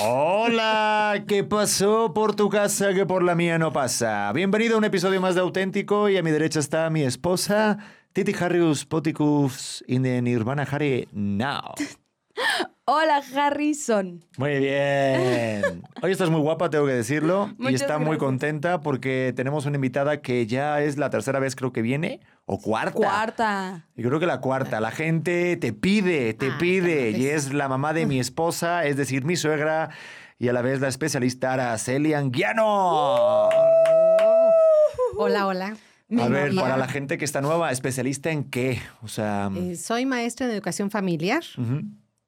Hola, ¿qué pasó por tu casa que por la mía no pasa? Bienvenido a un episodio más de Auténtico y a mi derecha está mi esposa, Titi Harrius Poticus in the Nirvana Harry Now. Hola, Harrison. Muy bien. Hoy estás muy guapa, tengo que decirlo. y está muy contenta porque tenemos una invitada que ya es la tercera vez, creo que viene, o cuarta. Cuarta. Y creo que la cuarta. La gente te pide, te Ah, pide. Y sí. es la mamá de mi esposa, es decir, mi suegra, y a la vez la especialista Araceli Anguiano. Hola, hola. A ver, novia. para la gente que está nueva, ¿especialista en qué? O sea, Eh, soy maestra en educación familiar ujú.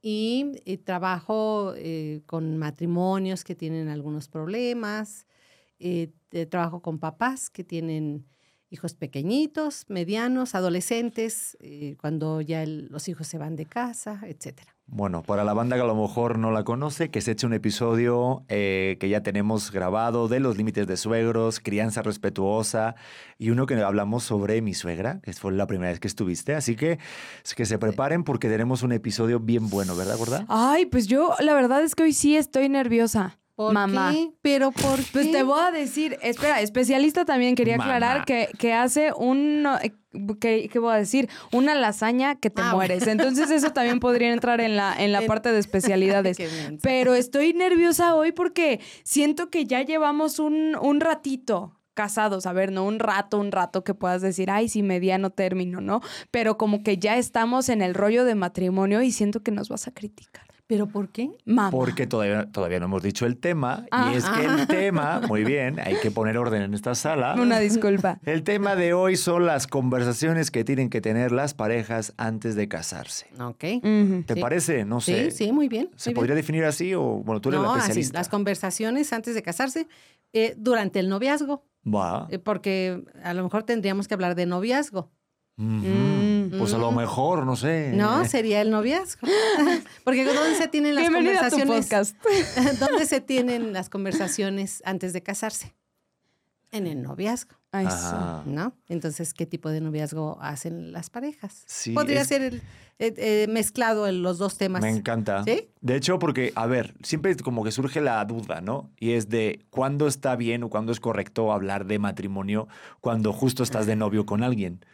Y, eh, trabajo eh, con matrimonios que tienen algunos problemas. eh, eh, trabajo con papás que tienen hijos pequeñitos, medianos, adolescentes, eh, cuando ya los hijos se van de casa, etcétera. Bueno, para la banda que a lo mejor no la conoce, que se eche un episodio eh, que ya tenemos grabado de los límites de suegros, crianza respetuosa y uno que hablamos sobre mi suegra, que fue la primera vez que estuviste. Así que que se preparen porque tenemos un episodio bien bueno, ¿verdad, gorda? Ay, pues yo la verdad es que hoy sí estoy nerviosa. ¿Por Mamá. qué? ¿Pero por qué? Pues te voy a decir, espera, especialista también quería Mamá. aclarar que, que hace un, que, ¿qué voy a decir? Una lasaña que te Ah, mueres. Entonces eso también podría entrar en la, en la parte de especialidades. Pero estoy nerviosa hoy porque siento que ya llevamos un, un ratito casados, a ver, no un rato, un rato que puedas decir, ay, sí, mediano término, ¿no? Pero como que ya estamos en el rollo de matrimonio y siento que nos vas a criticar. ¿Pero por qué? Mamá. Porque todavía, todavía no hemos dicho el tema. Ah. y es que el tema, muy bien, hay que poner orden en esta sala. Una disculpa. El tema de hoy son las conversaciones que tienen que tener las parejas antes de casarse. Ok. ¿Te Sí. parece? No sé. Sí, sí, muy bien. ¿Se muy bien. podría definir así o, bueno, tú eres no, la así, especialista? las conversaciones antes de casarse, eh, durante el noviazgo, Va. eh, porque a lo mejor tendríamos que hablar de noviazgo. Mm. Pues a lo mejor, no sé. No, sería el noviazgo. porque ¿dónde se tienen las Bienvenida a tu conversaciones? podcast. ¿Dónde se tienen las conversaciones antes de casarse? En el noviazgo, Ay, sí. ¿no? Entonces, ¿qué tipo de noviazgo hacen las parejas? Sí, Podría es- ser el, eh, eh, mezclado en los dos temas. Me encanta. ¿Sí? De hecho, porque, a ver, siempre como que surge la duda, ¿no? Y es de cuándo está bien o cuándo es correcto hablar de matrimonio cuando justo estás de novio con alguien.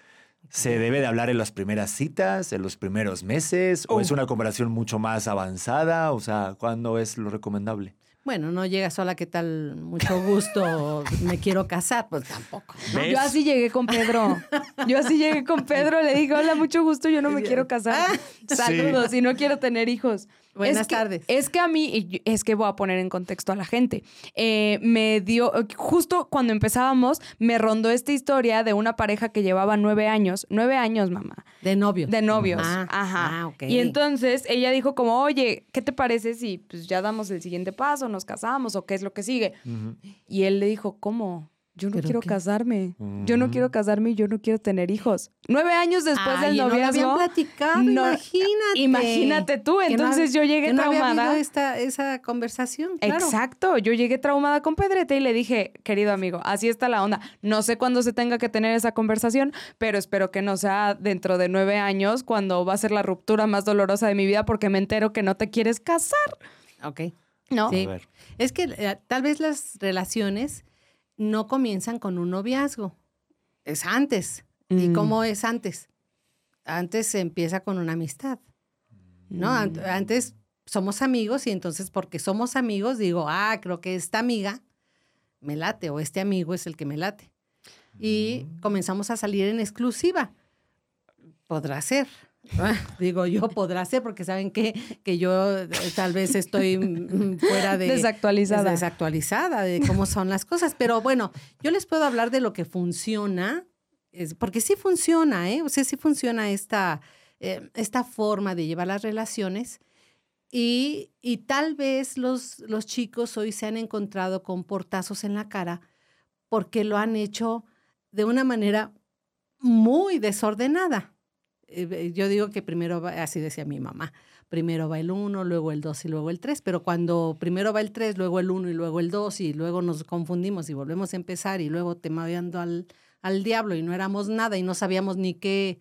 ¿Se debe de hablar en las primeras citas, en los primeros meses? ¿O Oh. es una conversación mucho más avanzada? O sea, ¿cuándo es lo recomendable? Bueno, no llega sola, ¿qué tal? Mucho gusto, me quiero casar, pues tampoco. ¿Ves? Yo así llegué con Pedro. Yo así llegué con Pedro. Le dije, hola, mucho gusto. Yo no me quiero casar. Saludos y no quiero tener hijos. Buenas Es que- tardes. Es que a mí, es que voy a poner en contexto a la gente. Eh, me dio, justo cuando empezábamos, me rondó esta historia de una pareja que llevaba nueve años. Nueve años, mamá. De novio. De novios. Ah, Ajá. ah, ok. Y entonces ella dijo como, oye, ¿qué te parece si pues, ya damos el siguiente paso, nos casamos o qué es lo que sigue? Y él le dijo, ¿cómo? Yo no ¿Pero quiero qué? casarme. Yo no quiero casarme y yo no quiero tener hijos. Nueve años después Ay, del no lo noviazgo. habían platicado, no- imagínate. Imagínate tú, no entonces yo llegué que no había traumada. habido esta, esa conversación, claro. Exacto, yo llegué traumada con Pedrete y le dije, querido amigo, así está la onda. No sé cuándo se tenga que tener esa conversación, pero espero que no sea dentro de nueve años cuando va a ser la ruptura más dolorosa de mi vida porque me entero que no te quieres casar, Ok. ¿no? Sí. A ver. Es que eh, tal vez las relaciones no comienzan con un noviazgo. Es antes. ¿Y Mm. cómo es antes? Antes se empieza con una amistad. ¿No? Ant- Antes somos amigos y entonces porque somos amigos digo, ah, creo que esta amiga me late o este amigo es el que me late. Y comenzamos a salir en exclusiva. Podrá ser. Ah, Digo yo, podrá ser, porque saben que, que yo eh, tal vez estoy mm, fuera de... Desactualizada. Desactualizada de cómo son las cosas. Pero bueno, yo les puedo hablar de lo que funciona, es- porque sí funciona, ¿eh? O sea, sí funciona esta, eh, esta forma de llevar las relaciones. Y, y tal vez los, los chicos hoy se han encontrado con portazos en la cara porque lo han hecho de una manera muy desordenada. Eh, Yo digo que primero va, así decía mi mamá, primero va el uno, luego el dos y luego el tres, pero cuando primero va el tres, luego el uno y luego el dos y luego nos confundimos y volvemos a empezar y luego temando al, al diablo y no éramos nada y no sabíamos ni qué,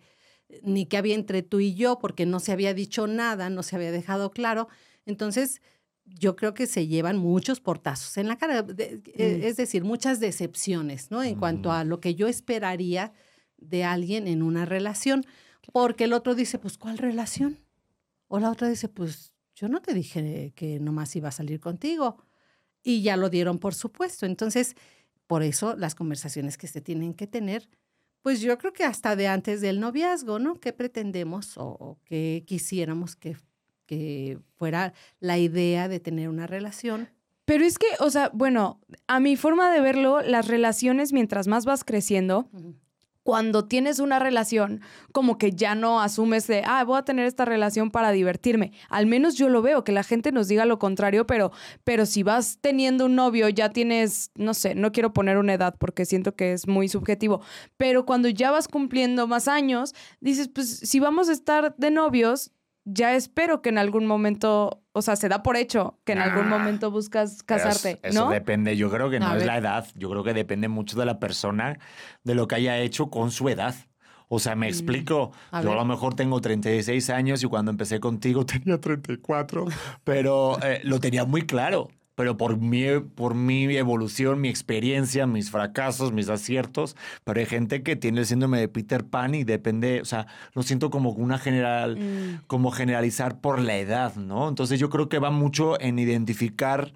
ni qué había entre tú y yo porque no se había dicho nada, no se había dejado claro. Entonces, yo creo que se llevan muchos portazos en la cara, de- Mm. es decir, muchas decepciones, ¿no? En cuanto a lo que yo esperaría de alguien en una relación, porque el otro dice, pues, ¿cuál relación? O la otra dice, pues, yo no te dije que nomás iba a salir contigo. Y ya lo dieron por supuesto. Entonces, por eso las conversaciones que se tienen que tener, pues yo creo que hasta de antes del noviazgo, ¿no? ¿Qué pretendemos o, o qué quisiéramos que, que fuera la idea de tener una relación? Pero es que, o sea, bueno, a mi forma de verlo, las relaciones mientras más vas creciendo, cuando tienes una relación, como que ya no asumes de, ah, voy a tener esta relación para divertirme. Al menos yo lo veo, que la gente nos diga lo contrario, pero, pero si vas teniendo un novio, ya tienes, no sé, no quiero poner una edad porque siento que es muy subjetivo, pero cuando ya vas cumpliendo más años, dices, pues si vamos a estar de novios, ya espero que en algún momento, o sea, se da por hecho que en algún Ah. momento buscas Pero casarte, es- Eso ¿no? depende, yo creo que no A es ver. la edad, yo creo que depende mucho de la persona, de lo que haya hecho con su edad. O sea, me explico, Mm. A yo a lo mejor tengo 36 años y cuando empecé contigo tenía 34, pero eh, lo tenía muy claro. Pero por mi, por mi evolución, mi experiencia, mis fracasos, mis aciertos, pero hay gente que tiene el síndrome de Peter Pan y depende, o sea, lo siento como una general, Mm. como generalizar por la edad, ¿no? Entonces yo creo que va mucho en identificar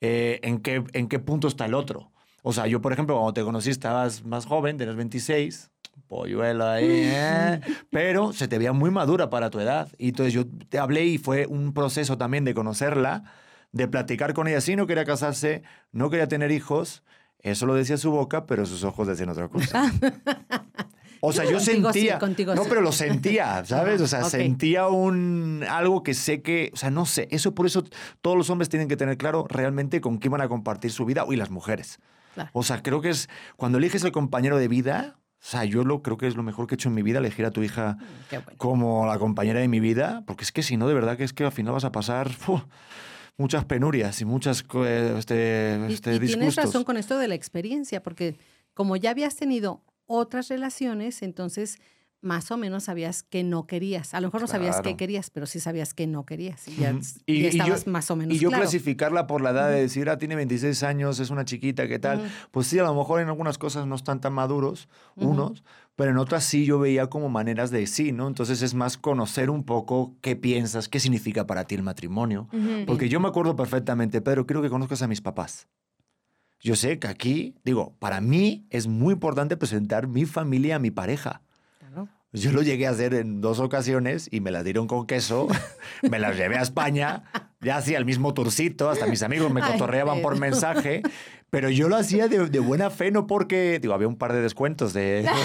eh, en, qué, en qué punto está el otro. O sea, yo, por ejemplo, cuando te conocí estabas más joven, tenías 26, polluelo ahí, ¿eh? pero se te veía muy madura para tu edad. Y entonces yo te hablé y fue un proceso también de conocerla, de platicar con ella. Sí, no quería casarse, no quería tener hijos. Eso lo decía su boca, pero sus ojos decían otra cosa. O sea, yo Contigo sí, sentía. contigo no, sí. pero lo sentía, ¿sabes? O sea, Ok. sentía un algo que sé que, o sea, no sé. Eso por eso todos los hombres tienen que tener claro realmente con quién van a compartir su vida y las mujeres. Claro. O sea, creo que es cuando eliges el compañero de vida. O sea, yo lo creo que es lo mejor que he hecho en mi vida, elegir a tu hija Qué bueno. como la compañera de mi vida, porque es que si no, de verdad que es que al final vas a pasar ¡fu! Muchas penurias y muchas este, Y, este, y tienes razón con esto de la experiencia, porque como ya habías tenido otras relaciones, entonces más o menos sabías que no querías. A lo mejor no sabías qué querías, pero sí sabías que no querías. Y ya, y y yo- estabas más o menos Y yo claro. clasificarla por la edad de decir, ah, tiene 26 años, es una chiquita, ¿qué tal? Pues sí, a lo mejor en algunas cosas no están tan maduros, unos, pero en otras sí yo veía como maneras de sí, ¿no? Entonces es más conocer un poco qué piensas, qué significa para ti el matrimonio. Porque yo me acuerdo perfectamente, Pedro, quiero que conozcas a mis papás. Yo sé que aquí, digo, para mí es muy importante presentar mi familia a mi pareja. Yo lo llegué a hacer en dos ocasiones y me las dieron con queso. me las llevé a España, ya hacía el mismo tourcito, hasta mis amigos me Ay, cotorreaban por mensaje. Pero yo lo hacía de, de buena fe, no porque, digo, había un par de descuentos de...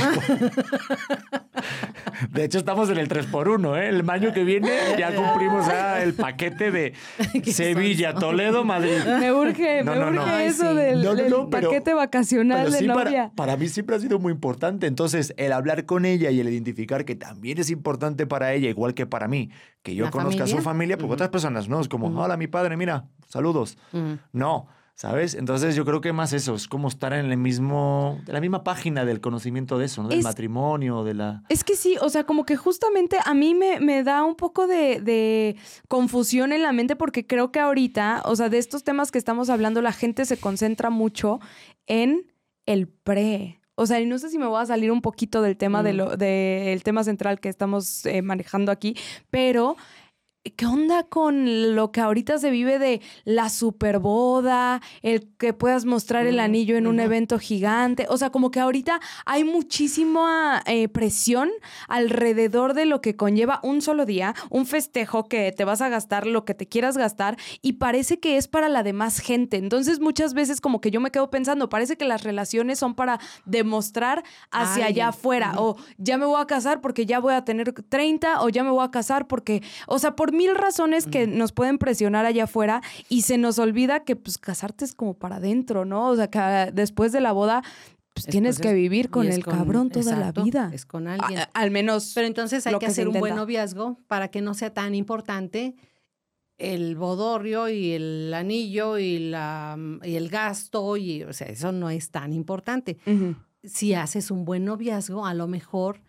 De hecho, estamos en el 3x1, ¿eh? El año que viene ya cumplimos ya el paquete de Sevilla, sonso. Toledo, Madrid. Me urge, No, me no, no. urge Ay, eso sí. del, No, no, del no, pero- paquete vacacional Pero de sí, novia. para, para mí siempre ha sido muy importante. Entonces, el hablar con ella y el identificar que también es importante para ella, igual que para mí, que yo ¿La conozca a su familia? porque otras personas no. Es como, hola, mi padre, mira, saludos. No, ¿sabes? Entonces, yo creo que más eso, es como estar en el mismo, de la misma página del conocimiento de eso, ¿no? Del Es- matrimonio, de la. Es que sí, o sea, como que justamente a mí me, me da un poco de, de confusión en la mente porque creo que ahorita, o sea, de estos temas que estamos hablando, la gente se concentra mucho en el pre. O sea, y no sé si me voy a salir un poquito del tema de Mm. lo, del tema central que estamos eh, manejando aquí, pero ¿Qué onda con lo que ahorita se vive de la superboda, el que puedas mostrar el Mm, anillo en un evento gigante? O sea, como que ahorita hay muchísima eh, presión alrededor de lo que conlleva un solo día, un festejo que te vas a gastar lo que te quieras gastar y parece que es para la demás gente. Entonces muchas veces como que yo me quedo pensando, parece que las relaciones son para demostrar hacia allá afuera o ya me voy a casar porque ya voy a tener 30 o ya me voy a casar porque, o sea, por mil razones que nos pueden presionar allá afuera y se nos olvida que pues casarte es como para adentro, ¿no? O sea, que después de la boda pues tienes que vivir con el cabrón toda exacto, la vida. Es con alguien. a- al menos Pero entonces hay que hacer un buen noviazgo para que no sea tan importante el bodorrio y el anillo y, la, y el gasto, y, o sea, eso no es tan importante. Si haces un buen noviazgo, a lo mejor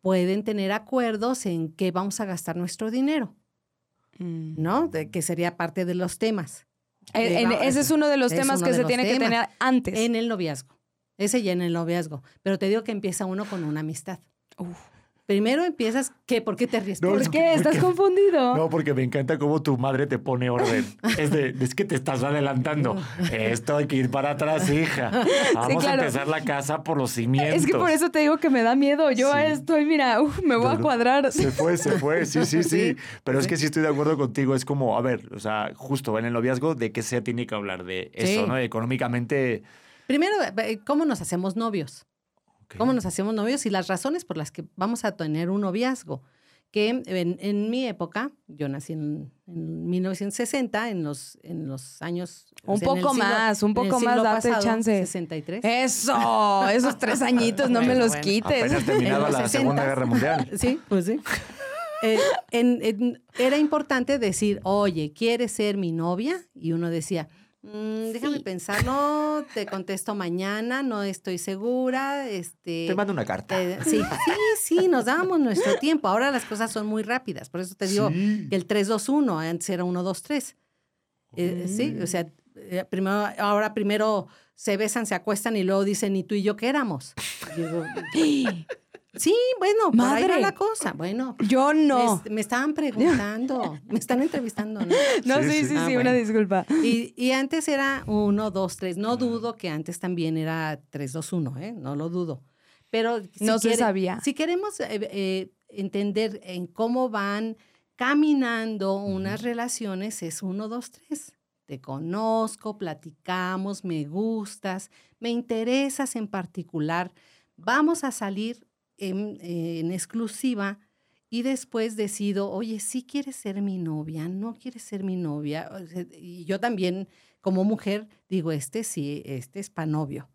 pueden tener acuerdos en qué vamos a gastar nuestro dinero. Mm. ¿no? De- que sería parte de los temas. En- Eh, en- va- ese es uno de los es temas que se tiene que tener antes. En el noviazgo. Ese ya en el noviazgo. Pero te digo que empieza uno con una amistad. Uf. Primero empiezas, ¿qué? ¿Por qué te ríes? No, ¿Por es qué? ¿Estás confundido? No, porque me encanta cómo tu madre te pone orden. Es de, es que te estás adelantando. Esto hay que ir para atrás, hija. Vamos claro. a empezar la casa por los cimientos. Es que por eso te digo que me da miedo. Yo Sí. estoy, mira, uf, me voy No, a cuadrar. Se fue, se fue, sí, sí, sí. Sí, Pero es que sí estoy de acuerdo contigo. Es como, a ver, o sea, justo en el noviazgo, ¿de qué se tiene que hablar? De eso. ¿no? Económicamente. Primero, eh, ¿cómo nos hacemos novios? Ok. ¿Cómo nos hacemos novios? Y las razones por las que vamos a tener un noviazgo. Que en, en mi época, yo nací en, en 1960, en los, en los años... Un o sea, poco siglo- más, un poco más, date pasado, chance. 63. Eso, esos tres añitos, no me Bueno, los bueno. quites. Apenas terminaba la Segunda 60s. Guerra Mundial. Sí, pues sí. Eh, en- en- era importante decir, oye, ¿quieres ser mi novia? Y uno decía, "Mm, déjame pensarlo, te contesto mañana, no estoy segura. Este, Te mando una carta. eh, sí, sí, sí, nos dábamos nuestro tiempo. Ahora las cosas son muy rápidas, por eso te digo Sí. que el 3-2-1, antes era 1-2-3. Eh, Sí, o sea, eh, primero, ahora primero se besan, se acuestan y luego dicen, ¿y tú y yo qué éramos? Digo, sí, bueno, por ahí va Madre. la cosa. Bueno, Yo no. me, me estaban preguntando, me están entrevistando, ¿no? No, Sí, sí, sí. sí, sí, Ah, una disculpa. Y, y antes era 1, 2, 3. No dudo que antes también era 3, 2, 1, ¿eh? No lo dudo. Pero si No se sabía. Si queremos eh, eh, entender en cómo van caminando unas relaciones, es 1, 2, 3. Te conozco, platicamos, me gustas, me interesas en particular. Vamos a salir en, en exclusiva y después decido, oye, sí quieres ser mi novia, no quieres ser mi novia. Y yo también, como mujer, digo, este sí, este es para novio.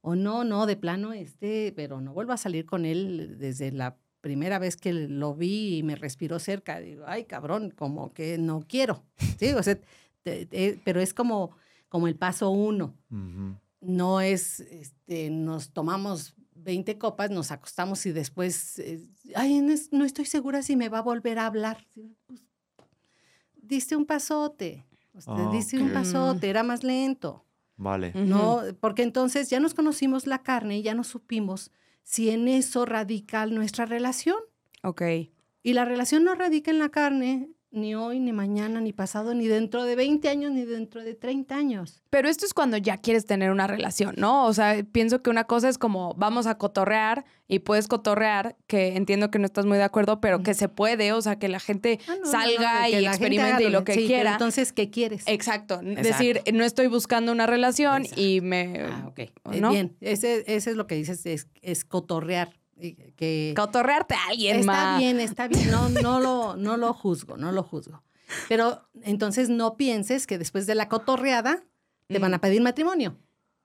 O no, no, de plano, este, pero no vuelvo a salir con él desde la primera vez que lo vi y me respiró cerca. Digo, ay, cabrón, como que no quiero. Sí, o sea, te- te- pero es como, como el paso uno Ujú. no es, este, nos tomamos 20 copas, nos acostamos y después, eh, ay, no, es- no estoy segura si me va a volver a hablar. Pues, diste un pasote, o sea, Ah, diste un pasote, era más lento. Vale. No, porque entonces ya nos conocimos la carne y ya no supimos si en eso radica nuestra relación. Ok. Y la relación no radica en la carne, ni hoy, ni mañana, ni pasado, ni dentro de 20 años, ni dentro de 30 años. Pero esto es cuando ya quieres tener una relación, ¿no? O sea, pienso que una cosa es como vamos a cotorrear y puedes cotorrear, que entiendo que no estás muy de acuerdo, pero que se puede, o sea, que la gente Ah, no, no, no, salga que y experimente y lo que sí, pero quiera. Entonces, ¿qué quieres? Exacto. Decir, no estoy buscando una relación y me... Ah, ok. ¿o Eh, no? Bien, ese, ese es lo que dices, es, es cotorrear. Que Cotorrearte a alguien está más. bien, está bien, no, no, lo, no lo juzgo, no lo juzgo. Pero entonces no pienses que después de la cotorreada te van a pedir matrimonio.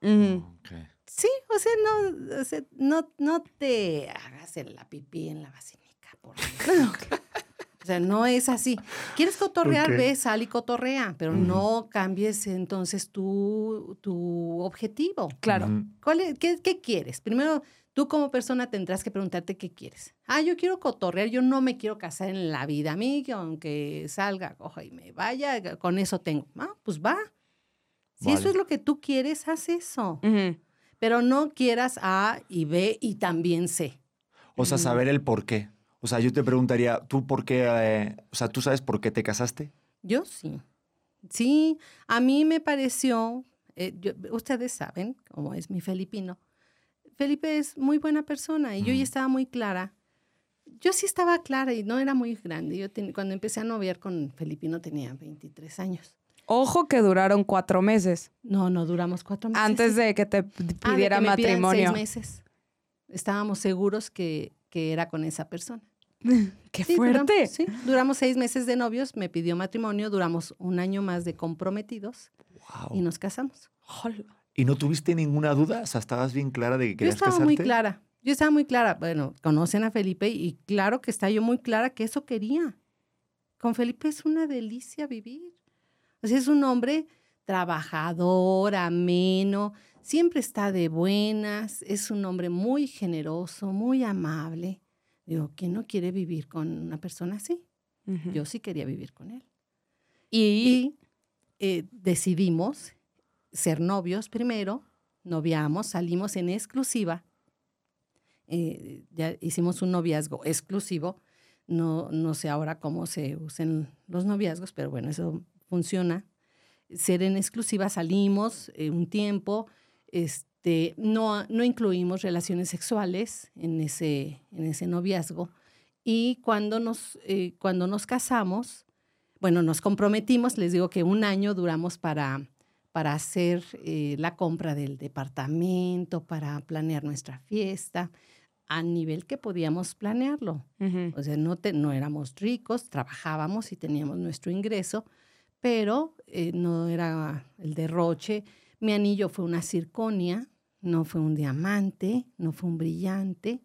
Ujú. Ok. Sí, o sea, no, o sea, no, no te hagas en la pipí en la basílica. Por favor. o sea, no es así. ¿Quieres cotorrear? Ok. Ve, sal y cotorrea, pero no cambies entonces tu, tu objetivo. Claro. ¿Cuál es- qué, qué quieres? Primero, tú como persona tendrás que preguntarte qué quieres. Ah, yo quiero cotorrear, yo no me quiero casar en la vida. A mí, que aunque salga, coja y me vaya, con eso tengo. Ah, pues va. Si Vale. eso es lo que tú quieres, haz eso. Pero no quieras A y B y también C. O sea, saber el por qué. O sea, yo te preguntaría, ¿tú por qué? eh, o sea, ¿tú sabes por qué te casaste? Yo sí. Sí, a mí me pareció, eh, yo- ustedes saben cómo es mi Felipino. Felipe es muy buena persona y yo ya Mm. estaba muy clara. Yo sí estaba clara y no era muy grande. Yo ten- cuando empecé a noviar con Felipino tenía 23 años. Ojo que duraron cuatro meses No, no duramos cuatro meses. antes de que te Ah, de pidiera que me matrimonio. seis meses. Estábamos seguros que, que era con esa persona. ¡Qué Sí, fuerte! Duramos, sí, duramos seis meses de novios, me pidió matrimonio, duramos un año más de comprometidos Wow. y nos casamos. ¿Y no tuviste ninguna duda? O sea, ¿estabas bien clara de que Yo querías estaba casarte? muy clara, yo estaba muy clara. Bueno, conocen a Felipe y claro que está yo muy clara que eso quería. Con Felipe es una delicia vivir. O sea, es un hombre trabajador, ameno, siempre está de buenas, es un hombre muy generoso, muy amable. Digo, ¿quién no quiere vivir con una persona así? Yo sí quería vivir con él. Y, Y eh, decidimos ser novios primero, noviamos, salimos en exclusiva. eh, ya hicimos un noviazgo exclusivo. No, no sé ahora cómo se usan los noviazgos, pero bueno, eso funciona. Ser en exclusiva, salimos eh, un tiempo, este, no, no incluimos relaciones sexuales en ese, en ese noviazgo. Y cuando nos, eh, cuando nos casamos, bueno, nos comprometimos, les digo que un año duramos para, para hacer eh, la compra del departamento, para planear nuestra fiesta, a nivel que podíamos planearlo. O sea, no, te- no éramos ricos, trabajábamos y teníamos nuestro ingreso, pero eh, no era el derroche. Mi anillo fue una circonia, no fue un diamante, no fue un brillante.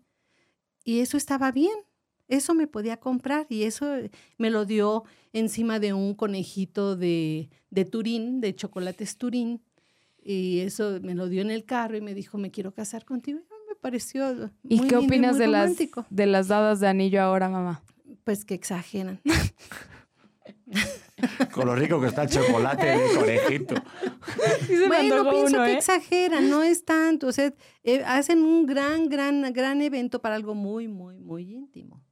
Y eso estaba bien. Eso me podía comprar y eso eh, me lo dio encima de un conejito de, de Turín, de chocolates Turín. Y eso me lo dio en el carro y me dijo, me quiero casar contigo. Y me pareció ¿Y muy qué lindo y opinas muy de las, de las dadas de anillo ahora, mamá? Pues que exageran. Con lo rico que está el chocolate de conejito. Sí se me Bueno, pienso uno, que ¿eh? exageran, no es tanto. O sea, eh, hacen un gran, gran, gran evento para algo muy, muy, muy íntimo.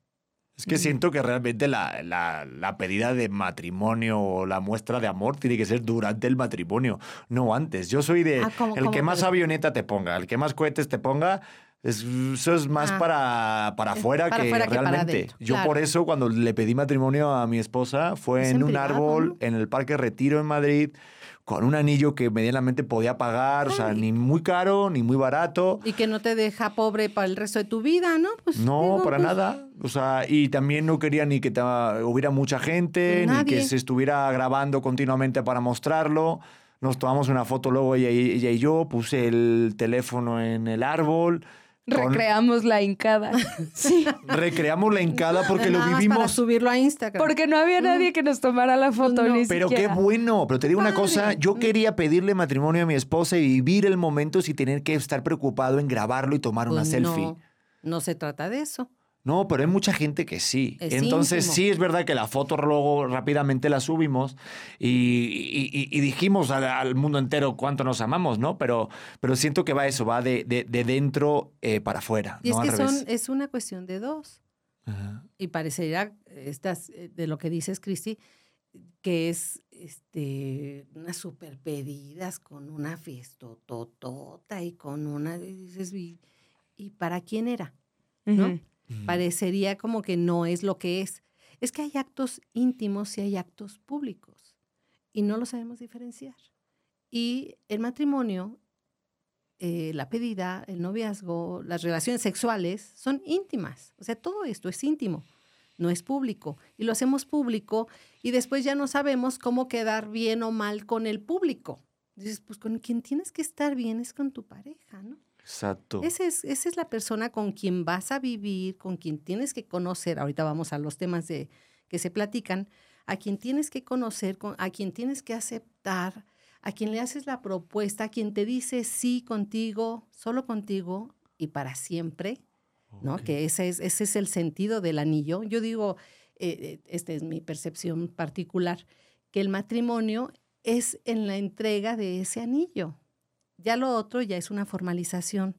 Es que siento que realmente la, la- la pedida de matrimonio o la muestra de amor tiene que ser durante el matrimonio, no antes. Yo soy de Ah, ¿cómo- el que cómo más avioneta te ponga, el que más cohetes te ponga. es- eso es más Ah. para, para afuera para que realmente. Yo claro. por eso cuando le pedí matrimonio a mi esposa fue Es en en un árbol ¿no? en el Parque Retiro en Madrid con un anillo que medianamente podía pagar, o sea, Ay. ni muy caro ni muy barato. Y que no te deja pobre para el resto de tu vida, ¿no? Pues, No, digo, para pues, nada. O sea, y también no quería ni que ta- hubiera mucha gente, ni Nadie. que se estuviera grabando continuamente para mostrarlo. Nos tomamos una foto luego ella y, ella y yo, puse el teléfono en el árbol. Con- Recreamos la hincada. Sí. recreamos la hincada porque lo más para vivimos. subirlo a Instagram. Porque no había nadie que nos tomara la foto, No, ni Pero qué bueno, pero te digo una cosa, yo Mm. quería pedirle matrimonio a mi esposa y vivir el momento sin tener que estar preocupado en grabarlo y tomar una Pues selfie. No, no se trata de eso. No, pero hay mucha gente que sí. Es Entonces íntimo. sí es verdad que la foto luego rápidamente la subimos y, y- y- y dijimos al, al mundo entero cuánto nos amamos, ¿no? Pero, pero siento que va eso, va de, de- de dentro eh, para afuera, Y no es al que son, es una cuestión de dos. Ajá. y parecería estas, eh, de lo que dices, Cristi, que es este, unas super pedidas con una fiestototota y con una... y dices, ¿y, y para quién era? ¿no? Parecería como que no es lo que es. Es que hay actos íntimos y hay actos públicos y no lo sabemos diferenciar. Y el matrimonio, eh, la pedida, el noviazgo, las relaciones sexuales son íntimas. O sea, todo esto es íntimo, no es público. Y lo hacemos público y después ya no sabemos cómo quedar bien o mal con el público. Dices, pues con quien tienes que estar bien es con tu pareja, ¿no? Exacto. Ese es, esa es la persona con quien vas a vivir, con quien tienes que conocer. Ahorita vamos a los temas de, que se platican. A quien tienes que conocer, con- a quien tienes que aceptar, a quien le haces la propuesta, a quien te dice sí contigo, solo contigo y para siempre, ¿no? Que ese es, ese es el sentido del anillo. Yo digo, eh, eh, esta es mi percepción particular, que el matrimonio es en la entrega de ese anillo. Ya lo otro ya es una formalización.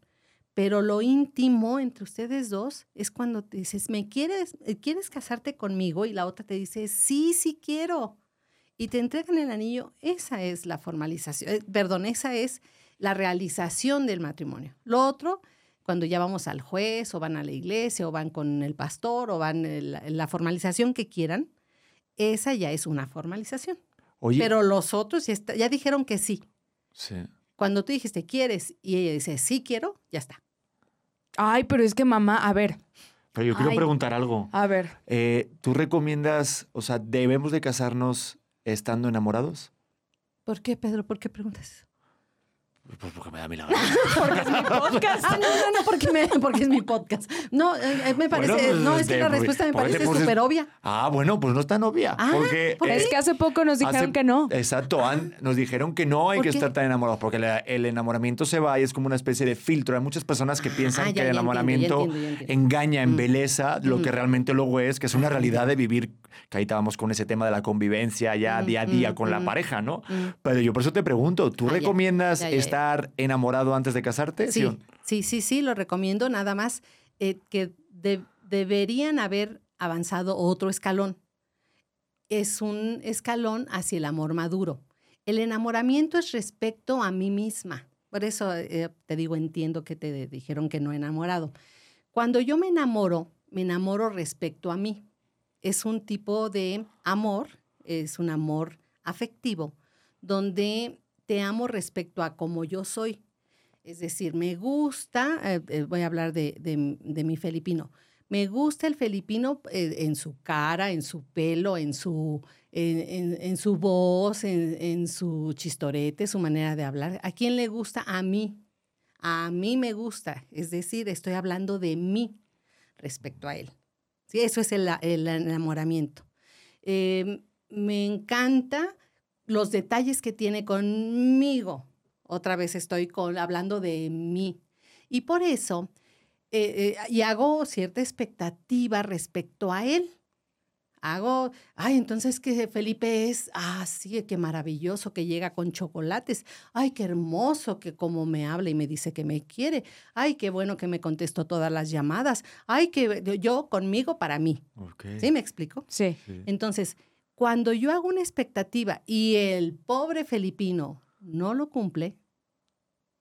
Pero lo íntimo entre ustedes dos es cuando te dices, ¿me quieres, eh, quieres casarte conmigo? Y la otra te dice, sí, sí quiero. Y te entregan el anillo. Esa es la formalización, eh, perdón, esa es la realización del matrimonio. Lo otro, cuando ya vamos al juez o van a la iglesia o van con el pastor o van en la, en la formalización que quieran, esa ya es una formalización. Oye, Pero los otros ya, está- ya dijeron que sí. sí. Cuando tú dijiste quieres y ella dice sí quiero, ya está. Ay, pero es que mamá, a ver, Pero yo quiero Ay. preguntar algo. a ver. Eh, ¿Tú recomiendas, o sea, debemos de casarnos estando enamorados? ¿Por qué, Pedro? ¿Por qué preguntas eso? Pues porque me da la gana. Porque es mi podcast. Ah, no, no, no, porque, me- porque es mi podcast. No, eh, eh, me parece, Bueno, pues, no, es que este, la pues, respuesta me ¿por qué te parece poses- súper obvia. Ah, bueno, pues no es tan obvia. Ah, porque ¿por eh, Es que hace poco nos dijeron hace- que no. Exacto, nos dijeron que no hay ¿Por que qué? estar tan enamorados, porque la- el enamoramiento se va y es como una especie de filtro. Hay muchas personas que piensan Ah, ya, que el ya entiendo, ya enamoramiento entiendo, ya entiendo. engaña, Mm. embeleza lo que Mm. realmente luego es, que es una realidad de vivir que ahí estábamos con ese tema de la convivencia ya Mm, día a día mm, con la mm, pareja, ¿no? Pero yo por eso te pregunto, ¿tú Ah, recomiendas Ya, ya, ya. estar enamorado antes de casarte? Sí, sí, sí, sí, lo recomiendo. Nada más eh, que de- deberían haber avanzado otro escalón. Es un escalón hacia el amor maduro. El enamoramiento es respecto a mí misma. Por eso eh, te digo, entiendo que te dijeron que no enamorado. Cuando yo me enamoro, me enamoro respecto a mí. Es un tipo de amor, es un amor afectivo, donde te amo respecto a como yo soy. Es decir, me gusta, eh, eh, voy a hablar de, de- mi filipino, me gusta el filipino eh, en su cara, en su pelo, en su, en- en su voz, en, en su chistorete, su manera de hablar. ¿A quién le gusta? A mí. A mí me gusta. Es decir, estoy hablando de mí respecto a él. Eso es el, enamoramiento. Eh, me encanta los detalles que tiene conmigo. Otra vez estoy hablando de mí. Y por eso, eh, eh, y hago cierta expectativa respecto a él. Hago, ay, entonces que Felipe es, ah, sí, qué maravilloso que llega con chocolates. Ay, qué hermoso que como me habla y me dice que me quiere. Ay, qué bueno que me contestó todas las llamadas. Ay, que yo conmigo para mí. ¿Sí me explico? Sí. Sí. Entonces, cuando yo hago una expectativa y el pobre filipino no lo cumple,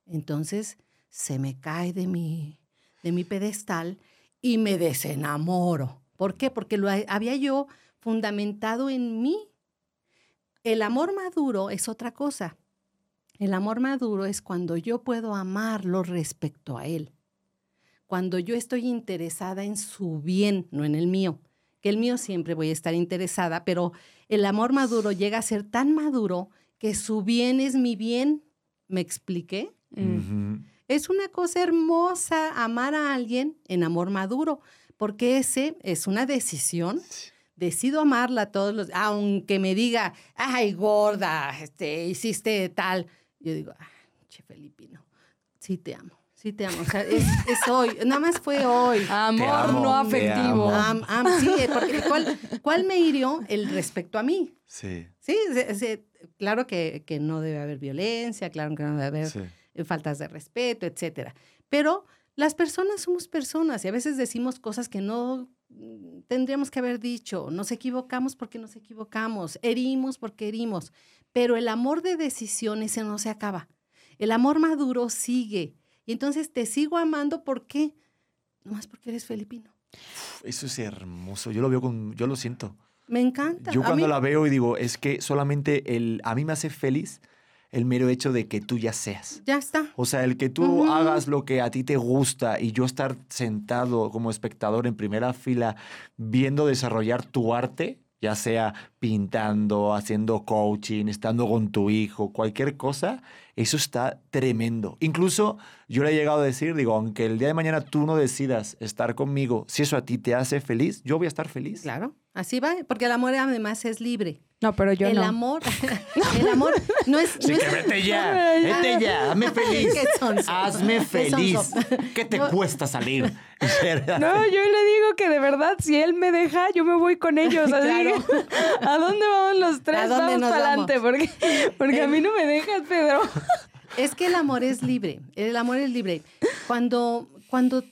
entonces se me cae de mi, de mi pedestal y me desenamoro. ¿Por qué? Porque lo ha- había yo fundamentado en mí. El amor maduro es otra cosa. El amor maduro es cuando yo puedo amarlo respecto a él. Cuando yo estoy interesada en su bien, no en el mío que el mío siempre voy a estar interesada, pero el amor maduro llega a ser tan maduro que su bien es mi bien. ¿Me expliqué? Mm. Es una cosa hermosa amar a alguien en amor maduro, porque ese es una decisión. Decido amarla todos los, aunque me diga, ay, gorda, este, hiciste tal. Yo digo, ay, che, Felipino, sí te amo, sí te amo. O sea, es, es hoy, nada más fue hoy. Amor amo, no afectivo. amo. Am- am- sí, eh, porque ¿cuál, cuál me hirió? El respecto a mí. Sí. Sí, se- se- claro que, que no debe haber violencia, claro que no debe haber sí. faltas de respeto, etcétera. Pero las personas somos personas y a veces decimos cosas que no mm, tendríamos que haber dicho. Nos equivocamos porque nos equivocamos, herimos porque herimos. Pero el amor de decisión ese no se acaba. El amor maduro sigue. Y entonces te sigo amando, ¿por qué? Nomás porque eres filipino. Eso es hermoso. Yo lo veo con, yo lo siento. Me encanta. Yo cuando mí- la veo y digo, es que solamente el, a mí me hace feliz el mero hecho de que tú ya seas. Ya está. O sea, el que tú hagas lo que a ti te gusta y yo estar sentado como espectador en primera fila viendo desarrollar tu arte, ya sea pintando, haciendo coaching, estando con tu hijo, cualquier cosa, eso está tremendo. Incluso yo le he llegado a decir, digo, aunque el día de mañana tú no decidas estar conmigo, si eso a ti te hace feliz, yo voy a estar feliz. Claro, así va, porque el amor además es libre. No, pero yo el no. amor, el amor no es, Sí, no que es- vete ya, vete ya, hazme feliz. Hazme feliz. ¿Qué te No. cuesta salir? No, yo le digo que de verdad, si él me deja, yo me voy con ellos. Así Claro. que, ¿a dónde vamos los tres? ¿A dónde vamos para adelante, porque, porque a mí no me dejas, Pedro. Es que el amor es libre, el amor es libre. Cuando, cuando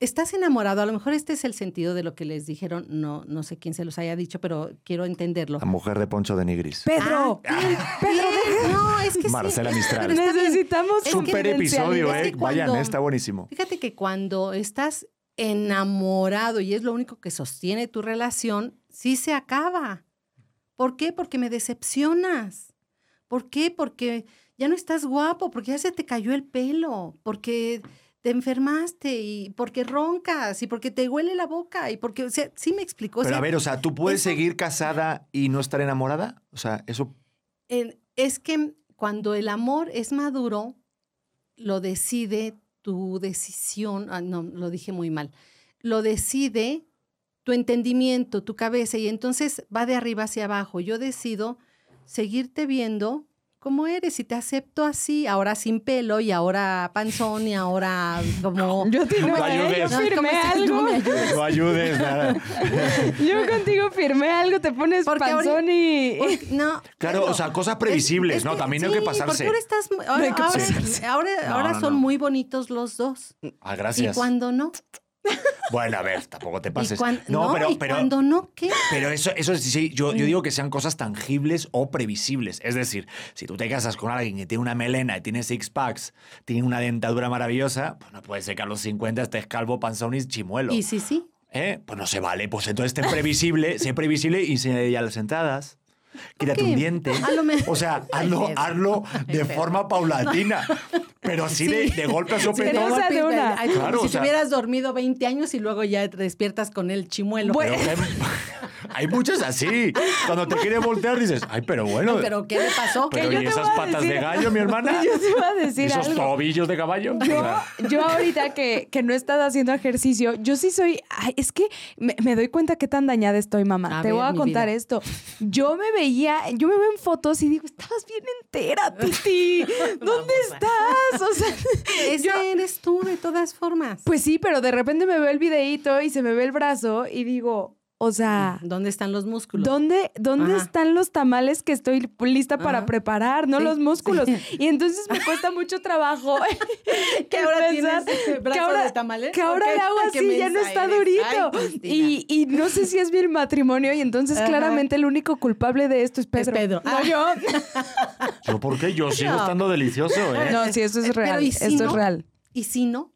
estás enamorado, a lo mejor este es el sentido de lo que les dijeron, no, no sé quién se los haya dicho, pero quiero entenderlo. La mujer de Poncho de Nigris. Pedro, Ah, bien. no, es que sí. Marcela Mistral. Necesitamos Es Super episodio, es ¿eh? que Vayan, está buenísimo. Fíjate que cuando estás enamorado y es lo único que sostiene tu relación, sí se acaba. ¿Por qué? Porque me decepcionas. ¿Por qué? Porque ya no estás guapo, porque ya se te cayó el pelo, porque te enfermaste y porque roncas y porque te huele la boca y porque, o sea, sí me explicó. O Pero sea, a ver, o sea, ¿tú puedes eso- seguir casada y no estar enamorada? O sea, eso... es que cuando el amor es maduro, lo decide tu decisión, ah, no, lo dije muy mal, lo decide tu entendimiento, tu cabeza, y entonces va de arriba hacia abajo. Yo decido seguirte viendo como eres y te acepto así, ahora sin pelo y ahora panzón y ahora como... Yo, te, no, No yo ayudes. No, firmé algo. No me ayudes. No ayudes, nada. Yo contigo firmé algo, te pones Porque panzón y... Porque- no. Claro, pero o sea, cosas previsibles, es ¿no? También hay que pasarse. Porque estás. Ahora, ahora, ahora, No, ahora no, son no. muy bonitos los dos. Ah, Y gracias. cuando no. Bueno, a ver, tampoco te pases. cuan- no, no, pero, y pero, cuando no, ¿qué? pero eso, eso sí, sí, yo, yo digo que sean cosas tangibles o previsibles. Es decir, si tú te casas con alguien que tiene una melena y tiene six packs, tiene una dentadura maravillosa, pues no puede ser que a los 50 estés calvo, panzón y chimuelo. Y sí, sí. ¿Eh? Pues no se vale. Pues entonces ten previsible, sé previsible y enséñale ya las entradas. Quítate Ok, un diente. a O sea, hazlo, hazlo de forma paulatina. Pero así de, Sí. de golpe a sopetón. de una. Ay, Claro, como si o sea- te hubieras dormido 20 años y luego ya te despiertas con el chimuelo. Pero que hay, muchos así. Cuando te quiere voltear dices, ay, pero bueno. ¿Pero qué le pasó? pero yo ¿y esas patas de gallo, mi hermana? Yo te iba a ¿Y decir esos algo. tobillos de caballo? Yo, ahorita que, que no he estado haciendo ejercicio, yo sí soy, ay, es que me, me doy cuenta qué tan dañada estoy, mamá. A Te ver, voy a contar vida. esto. Yo me veía, yo me veo en fotos y digo, estabas bien entera, Titi. ¿Dónde estás? O sea, Ese yo- eres tú, de todas formas. pues sí, pero de repente me veo el videíto y se me ve el brazo y digo, o sea, ¿Dónde están los músculos? ¿Dónde, dónde Ajá. están los tamales que estoy lista para Ajá. preparar? No Sí, los músculos. sí. Y entonces me cuesta mucho trabajo. que ahora pensar tienes eh, brazo que ahora, de tamales. que ahora ¿Por el qué? agua Qué así ya no está eres. durito. Ay, y, y no sé si es mi matrimonio y entonces Ajá. claramente el único culpable de esto es Pedro. Pedro. No Ah. yo. ¿Yo por qué? Yo sigo No. estando delicioso, ¿eh? No, sí, eso es Eh, pero real. ¿y si esto no? es real. ¿Y si no?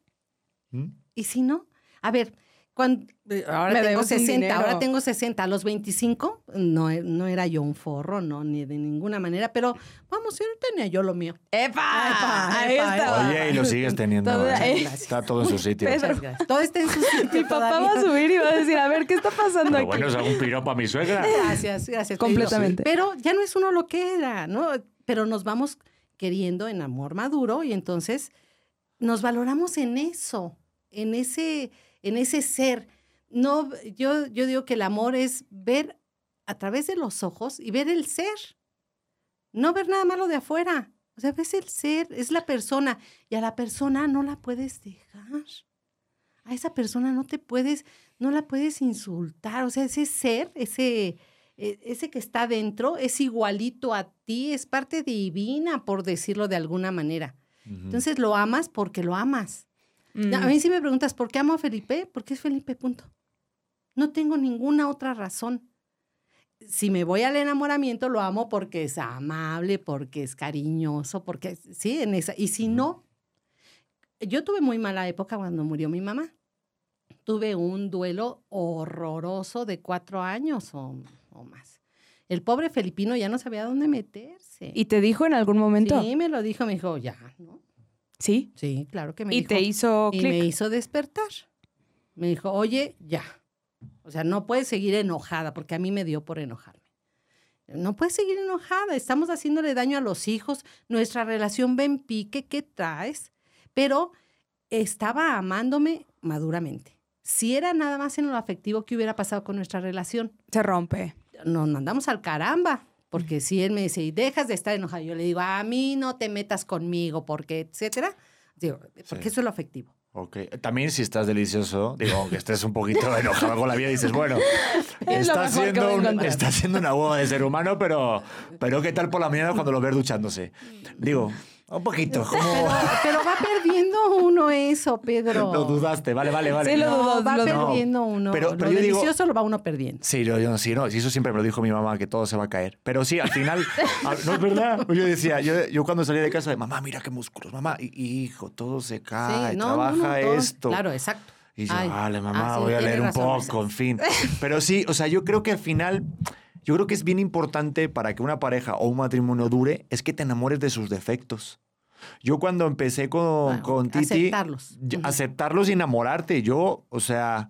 ¿Mm? ¿Y si no? A ver, cuando, ahora Me tengo debes un 60, dinero. ahora tengo 60, a los 25 no, e- no era yo un forro, no, ni de ninguna manera, pero vamos, yo no tenía yo lo mío. ¡Epa! Epa, Ahí epa, estaba. Oye, y lo sigues teniendo. Todo- ¿eh? eh. Está todo en su sitio. Pedro. Todo está en su sitio Mi papá va a subir y va a decir, a ver, ¿qué está pasando Pero aquí? bueno, es algún piropo a mi suegra. Gracias, gracias. Completamente. Pero ya no es uno lo que era, ¿no? Pero nos vamos queriendo en amor maduro y entonces nos valoramos en eso, en ese, en ese ser. No, yo, yo digo que el amor es ver a través de los ojos y ver el ser. No ver nada malo de afuera. O sea, ves el ser, es la persona. Y a la persona no la puedes dejar. A esa persona no te puedes, no la puedes insultar. O sea, ese ser, ese, e- ese que está dentro, es igualito a ti, es parte divina, por decirlo de alguna manera. Entonces lo amas porque lo amas. Mm. A mí si me preguntas, ¿por qué amo a Felipe? Porque es Felipe, punto. No tengo ninguna otra razón. Si me voy al enamoramiento, lo amo porque es amable, porque es cariñoso, porque sí, en esa. Y si no, yo tuve muy mala época cuando murió mi mamá. Tuve un duelo horroroso de cuatro años o, o más. El pobre Felipino ya no sabía dónde meterse. ¿Y te dijo en algún momento? sí, me lo dijo, me dijo, ya, ¿no? Sí. Sí, claro que me Y dijo. te hizo Y me hizo despertar. Me dijo, oye, ya. O sea, no puedes seguir enojada, porque a mí me dio por enojarme. No puedes seguir enojada, estamos haciéndole daño a los hijos, nuestra relación va en pique, ¿qué traes? Pero estaba amándome maduramente. Si era nada más en lo afectivo, ¿qué hubiera pasado con nuestra relación? Se rompe. Nos mandamos al caramba, porque si él me dice, y dejas de estar enojada, yo le digo, a mí no te metas conmigo, porque, etcétera. Digo, porque Sí. eso es lo afectivo. Ok. También si estás delicioso, digo, aunque estés un poquito enojado con la vida, dices, bueno, Es está siendo, un- está siendo una boda de ser humano, pero, pero ¿qué tal por la mañana cuando lo ves duchándose? Digo, un poquito, como... Pero, pero va perdiendo uno eso, Pedro. Lo dudaste, vale, vale, vale. Sí, lo No, va lo- perdiendo uno. Pero- lo pero yo digo- delicioso lo va uno perdiendo. Sí, yo, yo, sí, no, sí, eso siempre me lo dijo mi mamá, que todo se va a caer. Pero sí, al final, a- no es verdad. Yo decía, yo, yo cuando salí de casa, de, mamá, mira qué músculos, mamá, hijo, todo se cae, Sí, no, trabaja no, no, todo- esto. Claro, exacto. Y yo, Ay, vale, mamá, ah, sí, voy a leer un razón, poco, en fin. Pero sí, o sea, yo creo que al final, yo creo que es bien importante para que una pareja o un matrimonio dure, es que te enamores de sus defectos. Yo cuando empecé con, Bueno, con Titi, aceptarlos. aceptarlos y enamorarte. Yo, o sea,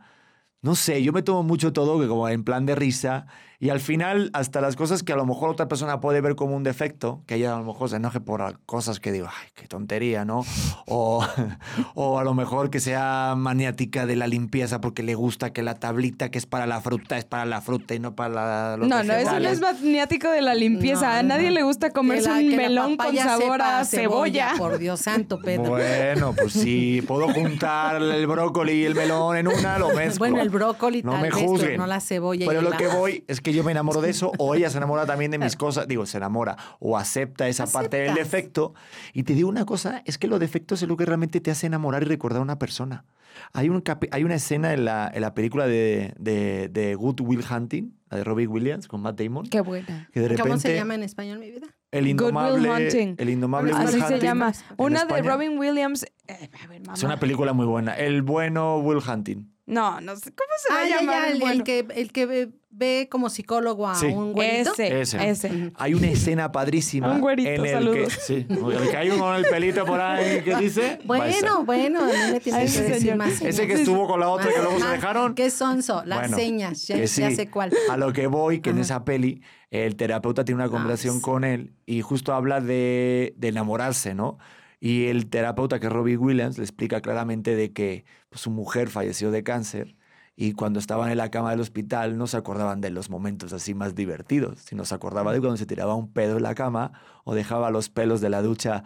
no sé, yo me tomo mucho todo que como en plan de risa Y al final, hasta las cosas que a lo mejor otra persona puede ver como un defecto, que ella a lo mejor se enoje por cosas que digo, ay, qué tontería, ¿no? O, o a lo mejor que sea maniática de la limpieza porque le gusta que la tablita que es para la fruta es para la fruta y no para la, los No, no, eso no es maniático de la limpieza. No, a nadie no. le gusta comerse Que la- un que la melón con sabor a cebolla. Por Dios santo, Pedro. Bueno, pues sí, puedo juntar el brócoli y el melón en una, lo mezclo. Bueno, el brócoli no tal me vez, pero juzguen. no la cebolla y Pero el lo que ajo. voy es que yo me enamoro de eso o ella se enamora también de mis cosas. Digo, se enamora o acepta esa parte del Aceptas. defecto. Y te digo una cosa, es que los defectos es lo que realmente te hace enamorar y recordar a una persona. Hay, un hay una escena en la, en la película de, de, de Good Will Hunting, la de Robbie Williams con Matt Damon, Qué buena. que de repente ¿Cómo se llama en español, mi vida? el Good Will indomable, Hunting. el indomable Will Así se Hunting llama. en Una de. Robin Williams. eh, a ver, mamá. Es una película muy buena. El bueno Will Hunting. No, no sé. ¿Cómo se va Ah, a ya, llamar? ya, el, Bueno, el que, el que ve, ve como psicólogo a Sí. un güerito. Ese, Ese. ese. Hay una escena padrísima Un güerito, en el saludos. que sí, el que hay uno con el pelito por ahí que dice Bueno, bueno, mí me tiene Ay, que decir más. ese que estuvo con la otra que luego se dejaron. ¿Qué sonso? Las Bueno, señas, ya, sé cuál. A lo que voy, que en esa peli el terapeuta tiene una conversación sí. con él y justo habla de, de enamorarse, ¿no? Y el terapeuta, que es Robbie Williams, le explica claramente de que pues, su mujer falleció de cáncer y cuando estaban en la cama del hospital no se acordaban de los momentos así más divertidos, sino se acordaba de cuando se tiraba un pedo en la cama o dejaba los pelos de la ducha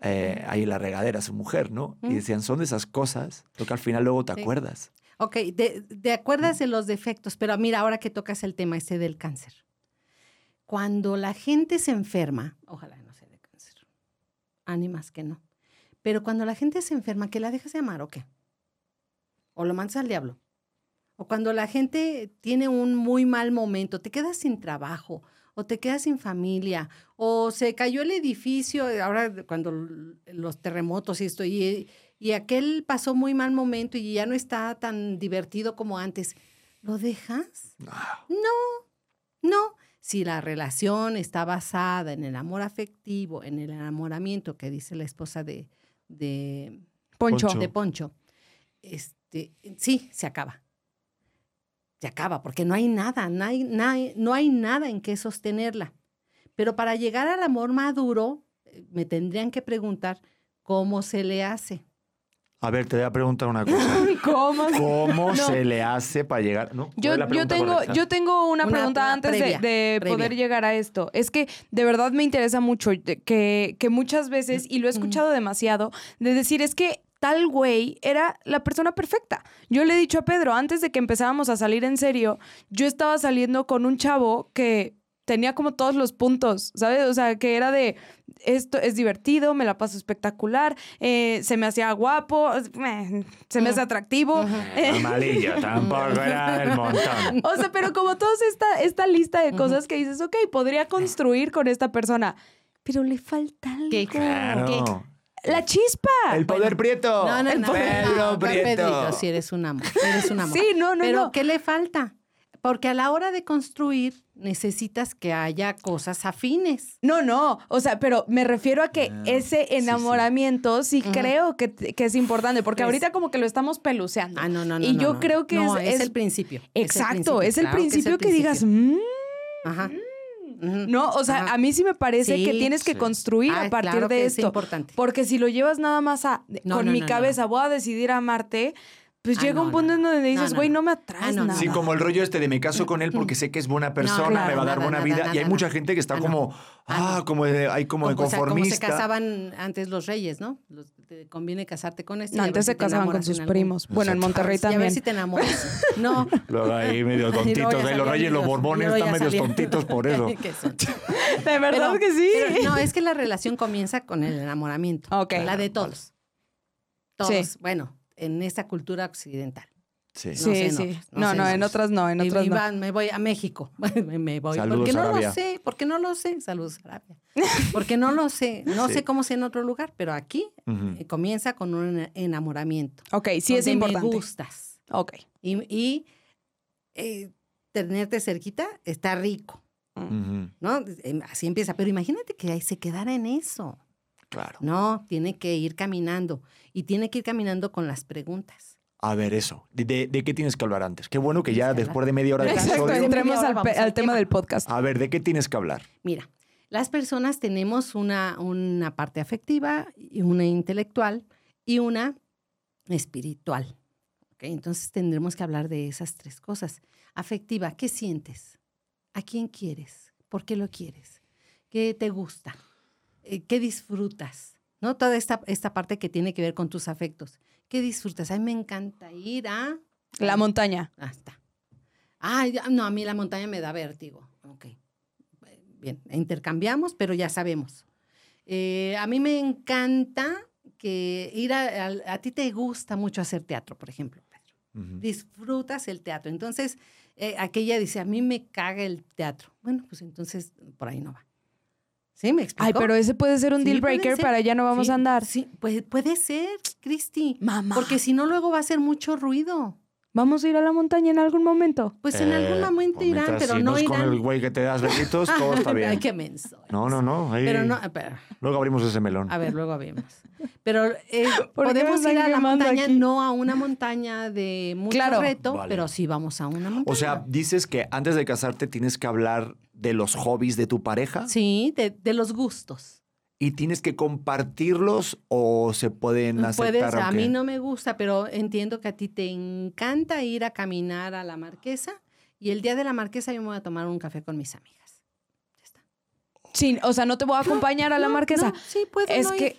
eh, ahí en la regadera a su mujer, ¿no? Y decían, son de esas cosas, lo que al final luego te Sí. acuerdas. Ok, de, de acuerdas de los defectos, pero mira, ahora que tocas el tema este del cáncer. Cuando la gente se enferma, ojalá no sea de cáncer, ánimas que no, pero cuando la gente se enferma, ¿que la dejas de amar o qué? ¿O lo mandas al diablo? O cuando la gente tiene un muy mal momento, te quedas sin trabajo, o te quedas sin familia, o se cayó el edificio, ahora cuando los terremotos y esto, y, y aquel pasó muy mal momento y ya no está tan divertido como antes, ¿lo dejas? Ah, No. Si la relación está basada en el amor afectivo, en el enamoramiento que dice la esposa de, de, Poncho. Poncho. de Poncho, este, sí, se acaba. Se acaba, porque no hay nada, no hay, no hay- no hay nada en que sostenerla. Pero para llegar al amor maduro, eh, me tendrían que preguntar cómo se le hace. A ver, te voy a preguntar una cosa. ¿Cómo? ¿Cómo No. se le hace para llegar? ¿No? Yo, ¿Cuál es la yo, pregunta tengo, yo tengo una, Una- pregunta antes de- previa, de, previa. poder llegar a esto. Es que de verdad me interesa mucho que, que muchas veces, y lo he escuchado demasiado, de decir, es que tal güey era la persona perfecta. Yo le he dicho a Pedro, antes de que empezábamos a salir en serio, yo estaba saliendo con un chavo que tenía como todos los puntos, ¿sabes? O sea, que era de, esto es divertido, me la paso espectacular, eh, se me hacía guapo, eh, se me hace atractivo. eh, Amarillo, tampoco era el montón. o sea, pero como toda esta, esta lista de cosas que dices, ok, podría construir con esta persona, pero le falta algo. ¿Qué? Claro. La chispa. El poder prieto. No, no, el no. Pedro no, Prieto. Pedrito, si eres un amor. Eres un amor. Sí, no, no, Pero no. ¿qué le falta? Porque a la hora de construir necesitas que haya cosas afines. No, no, o sea, pero me refiero a que Ah, ese sí, sí. enamoramiento sí, creo que, que es importante, porque Es- ahorita como que lo estamos peluceando. Ah, no, no, no. Y no, yo no. creo que No, es- es, es- el principio. Exacto, es el claro que principio que, digas. "Mm", Ajá. No, o sea, Ajá. a mí sí me parece que tienes que sí. construir Ah, a partir claro de que es esto. importante. Porque si lo llevas nada más a, No, con no, mi no, no. cabeza, voy a decidir amarte, pues Ah, llega no, un no, punto en no. donde dices, güey, no. no me atraes Ah, no, no, nada. Sí, como el rollo este de me caso con él porque sé que es buena persona, claro, me va a dar nada, buena nada, vida. y nada, hay mucha gente que está Ah, no. como, Ah, no. como de, hay como de O sea, como se casaban antes los reyes, ¿no? Los- te conviene casarte con este. y No, antes si se casaban con sus algún- primos. Bueno, en. Monterrey Y a ver también. si te enamoras. No. Luego ahí medio tontitos. ahí los reyes, los borbones están medios salían- tontitos por eso. De verdad Pero- que sí. pero no, es que la relación comienza con el enamoramiento. Ok. La de todos. Todos. Sí. Bueno, en esta cultura occidental. Sí. No sí, sé en sí. otras, no no, sé no, en otras. no, en Y- otras y no. van, me voy a México. me, voy. Saludos, porque no Arabia. lo sé, porque no lo sé. Saludos, Arabia. Porque no lo sé. No Sí. sé cómo sea en otro lugar, pero aquí eh, comienza con un enamoramiento. Ok, sí es importante. Me gustas. Ok. Y, y, eh, tenerte cerquita está rico. ¿no? Em, Así empieza. Pero imagínate que ahí se quedara en eso. Claro. No, tiene que ir caminando. Y tiene que ir caminando con las preguntas. A ver, eso. ¿De, de- de qué tienes que hablar antes? Qué bueno que ya después de media hora de Exacto, episodio. entremos al, al al tema del podcast. A ver, ¿de qué tienes que hablar? Mira, las personas tenemos una, una parte afectiva, y una intelectual y una espiritual. ¿ok? Entonces tendremos que hablar de esas tres cosas. Afectiva, ¿qué sientes? ¿A quién quieres? ¿Por qué lo quieres? ¿Qué te gusta? Eh, ¿Qué disfrutas? ¿No? Toda esta, esta parte que tiene que ver con tus afectos. ¿Qué disfrutas? A mí me encanta ir a... La montaña. Ah, está. Ay, ya- no, a mí la montaña me da vértigo. Ok. Bien, intercambiamos, pero ya sabemos. Eh, a mí me encanta que ir a, a- a ti te gusta mucho hacer teatro, por ejemplo, Pedro. Disfrutas el teatro. Entonces, eh, aquella dice, a mí me caga el teatro. Bueno, pues entonces por ahí no va. ¿Sí? ¿Me explico? Ay, pero ese puede ser un Sí, deal breaker para ya no vamos Sí, a andar. Sí, puede, puede ser, Cristi. Mamá. Porque si no, luego va a ser mucho ruido. ¿Vamos a ir a la montaña en algún momento? Pues en algún Eh, momento pues irán, pero si no es con irán. el güey que te das besitos, todo está bien. Ay, qué menso. No, no, no. ahí- Pero no, pero, Luego abrimos ese melón. a ver, luego vemos. Pero eh, ¿Por qué me podemos ir a la montaña, aquí? no a una montaña de mucho Claro. reto, Vale. pero sí vamos a una montaña. O sea, dices que antes de casarte tienes que hablar de los hobbies de tu pareja sí, de, de los gustos. y tienes que compartirlos o se pueden aceptar. Puedes, a mí no me gusta, pero entiendo que a ti te encanta ir a caminar a la marquesa y el día de la marquesa yo me voy a tomar un café con mis amigas. Ya está. Sí, o sea, no te voy a acompañar a la marquesa. no, sí, puedo es no ir.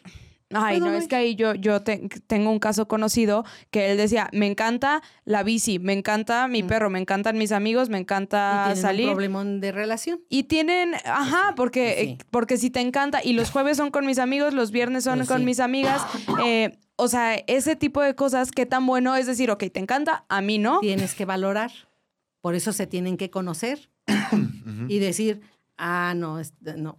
Ay, Puedo no, es que ahí yo, yo te- tengo un caso conocido que él decía, me encanta la bici, me encanta mi Mm. perro, me encantan mis amigos, me Y encanta tienen salir. un problemón de relación. Y tienen, ajá, porque, pues sí. eh, porque si te encanta, y los jueves son con mis amigos, los viernes son Pues con sí. mis amigas, eh, o sea, ese tipo de cosas, qué tan bueno es decir, ok, te encanta, a mí no. Tienes que valorar. Por eso se tienen que conocer y decir, ah, no, es- no,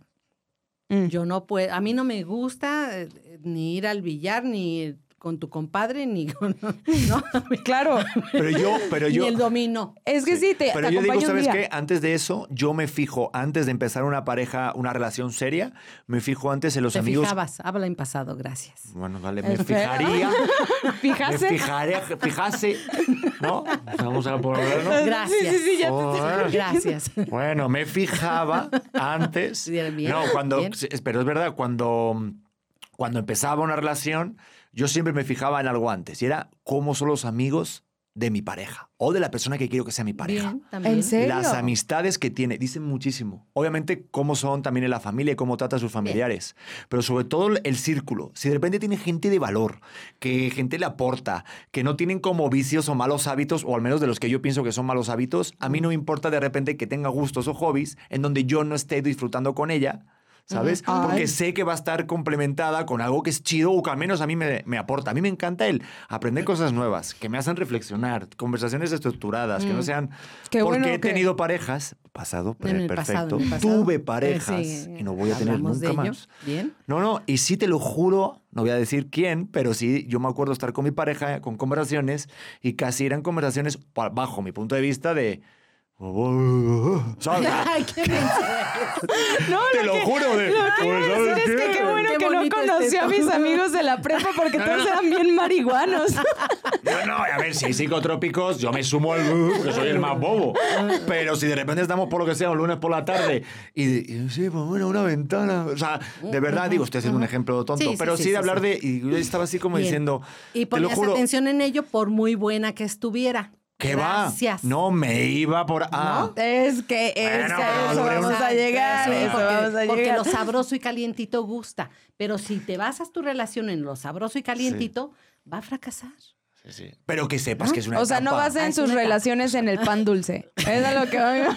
Mm. yo no puedo, a mí no me gusta eh, ni ir al billar, ni con tu compadre, ni con, no, Claro, Pero yo, pero ni yo. el dominó. es que sí, te, Pero te yo digo, ¿sabes día. qué? Antes de eso, yo me fijo, antes de empezar una pareja, una relación seria, me fijo antes en los Te amigos. fijabas, habla en pasado, gracias. Bueno, vale, me fijaría. me Fíjase. fijaría, fijase. ¿No? Vamos a ponerlo. Gracias. Sí, sí, sí, ya te- Joder. Gracias. Bueno, me fijaba antes. Bien, bien, no, cuando. bien. Pero es verdad, cuando, cuando empezaba una relación, yo siempre me fijaba en algo antes. Y era cómo son los amigos de mi pareja o de la persona que quiero que sea mi pareja. Bien, también. ¿En serio? Las amistades que tiene, dicen muchísimo. Obviamente, cómo son también en la familia y cómo trata a sus familiares. Pero sobre todo el círculo. Si de repente tiene gente de valor, que gente le aporta, que no tienen como vicios o malos hábitos, o al menos de los que yo pienso que son malos hábitos, a mí no me importa de repente que tenga gustos o hobbies en donde yo no esté disfrutando con ella. ¿Sabes? Porque sé que va a estar complementada con algo que es chido o que al menos a mí me, me aporta. A mí me encanta el aprender cosas nuevas, que me hacen reflexionar, conversaciones estructuradas, que no Mm. sean Qué porque bueno he que- tenido parejas, pasado, perfecto. pasado, en el pasado. Tuve parejas Sí, y no voy a tener nunca más. Bien. No, no, y sí te lo juro, no voy a decir quién, pero sí, yo me acuerdo estar con mi pareja con conversaciones y casi eran conversaciones, bajo mi punto de vista, de... ¿Sabes? Ay, qué. No, Te lo que- juro, de... Lo que pues, a ¿sabes decir es que qué? qué bueno Qué que no conocí a esto. mis amigos de la prepa porque todos eran bien marihuanos. No, no, a ver, si hay psicotrópicos, yo me sumo al que soy el más bobo. Pero si de repente estamos por lo que sea, un lunes por la tarde, y, y sí, pues bueno, una ventana. O sea, de verdad, digo, estoy haciendo un ejemplo tonto, Sí, sí, pero sí, sí, sí, de hablar sí. de. Y yo estaba así como Bien. diciendo. Y te lo ponías juro. atención en ello por muy buena que estuviera. ¿Qué Gracias. va? No, me iba por. Ah, Es que, es Bueno, que a eso vamos a llegar, Sí, a eso porque, vamos a porque llegar. lo sabroso y calientito gusta. Pero si te basas tu relación en lo sabroso y calientito, va a fracasar. Sí, sí. Pero que sepas que es una. O sea, no etapa. basen sus relaciones en el pan dulce. Es a lo que oigo.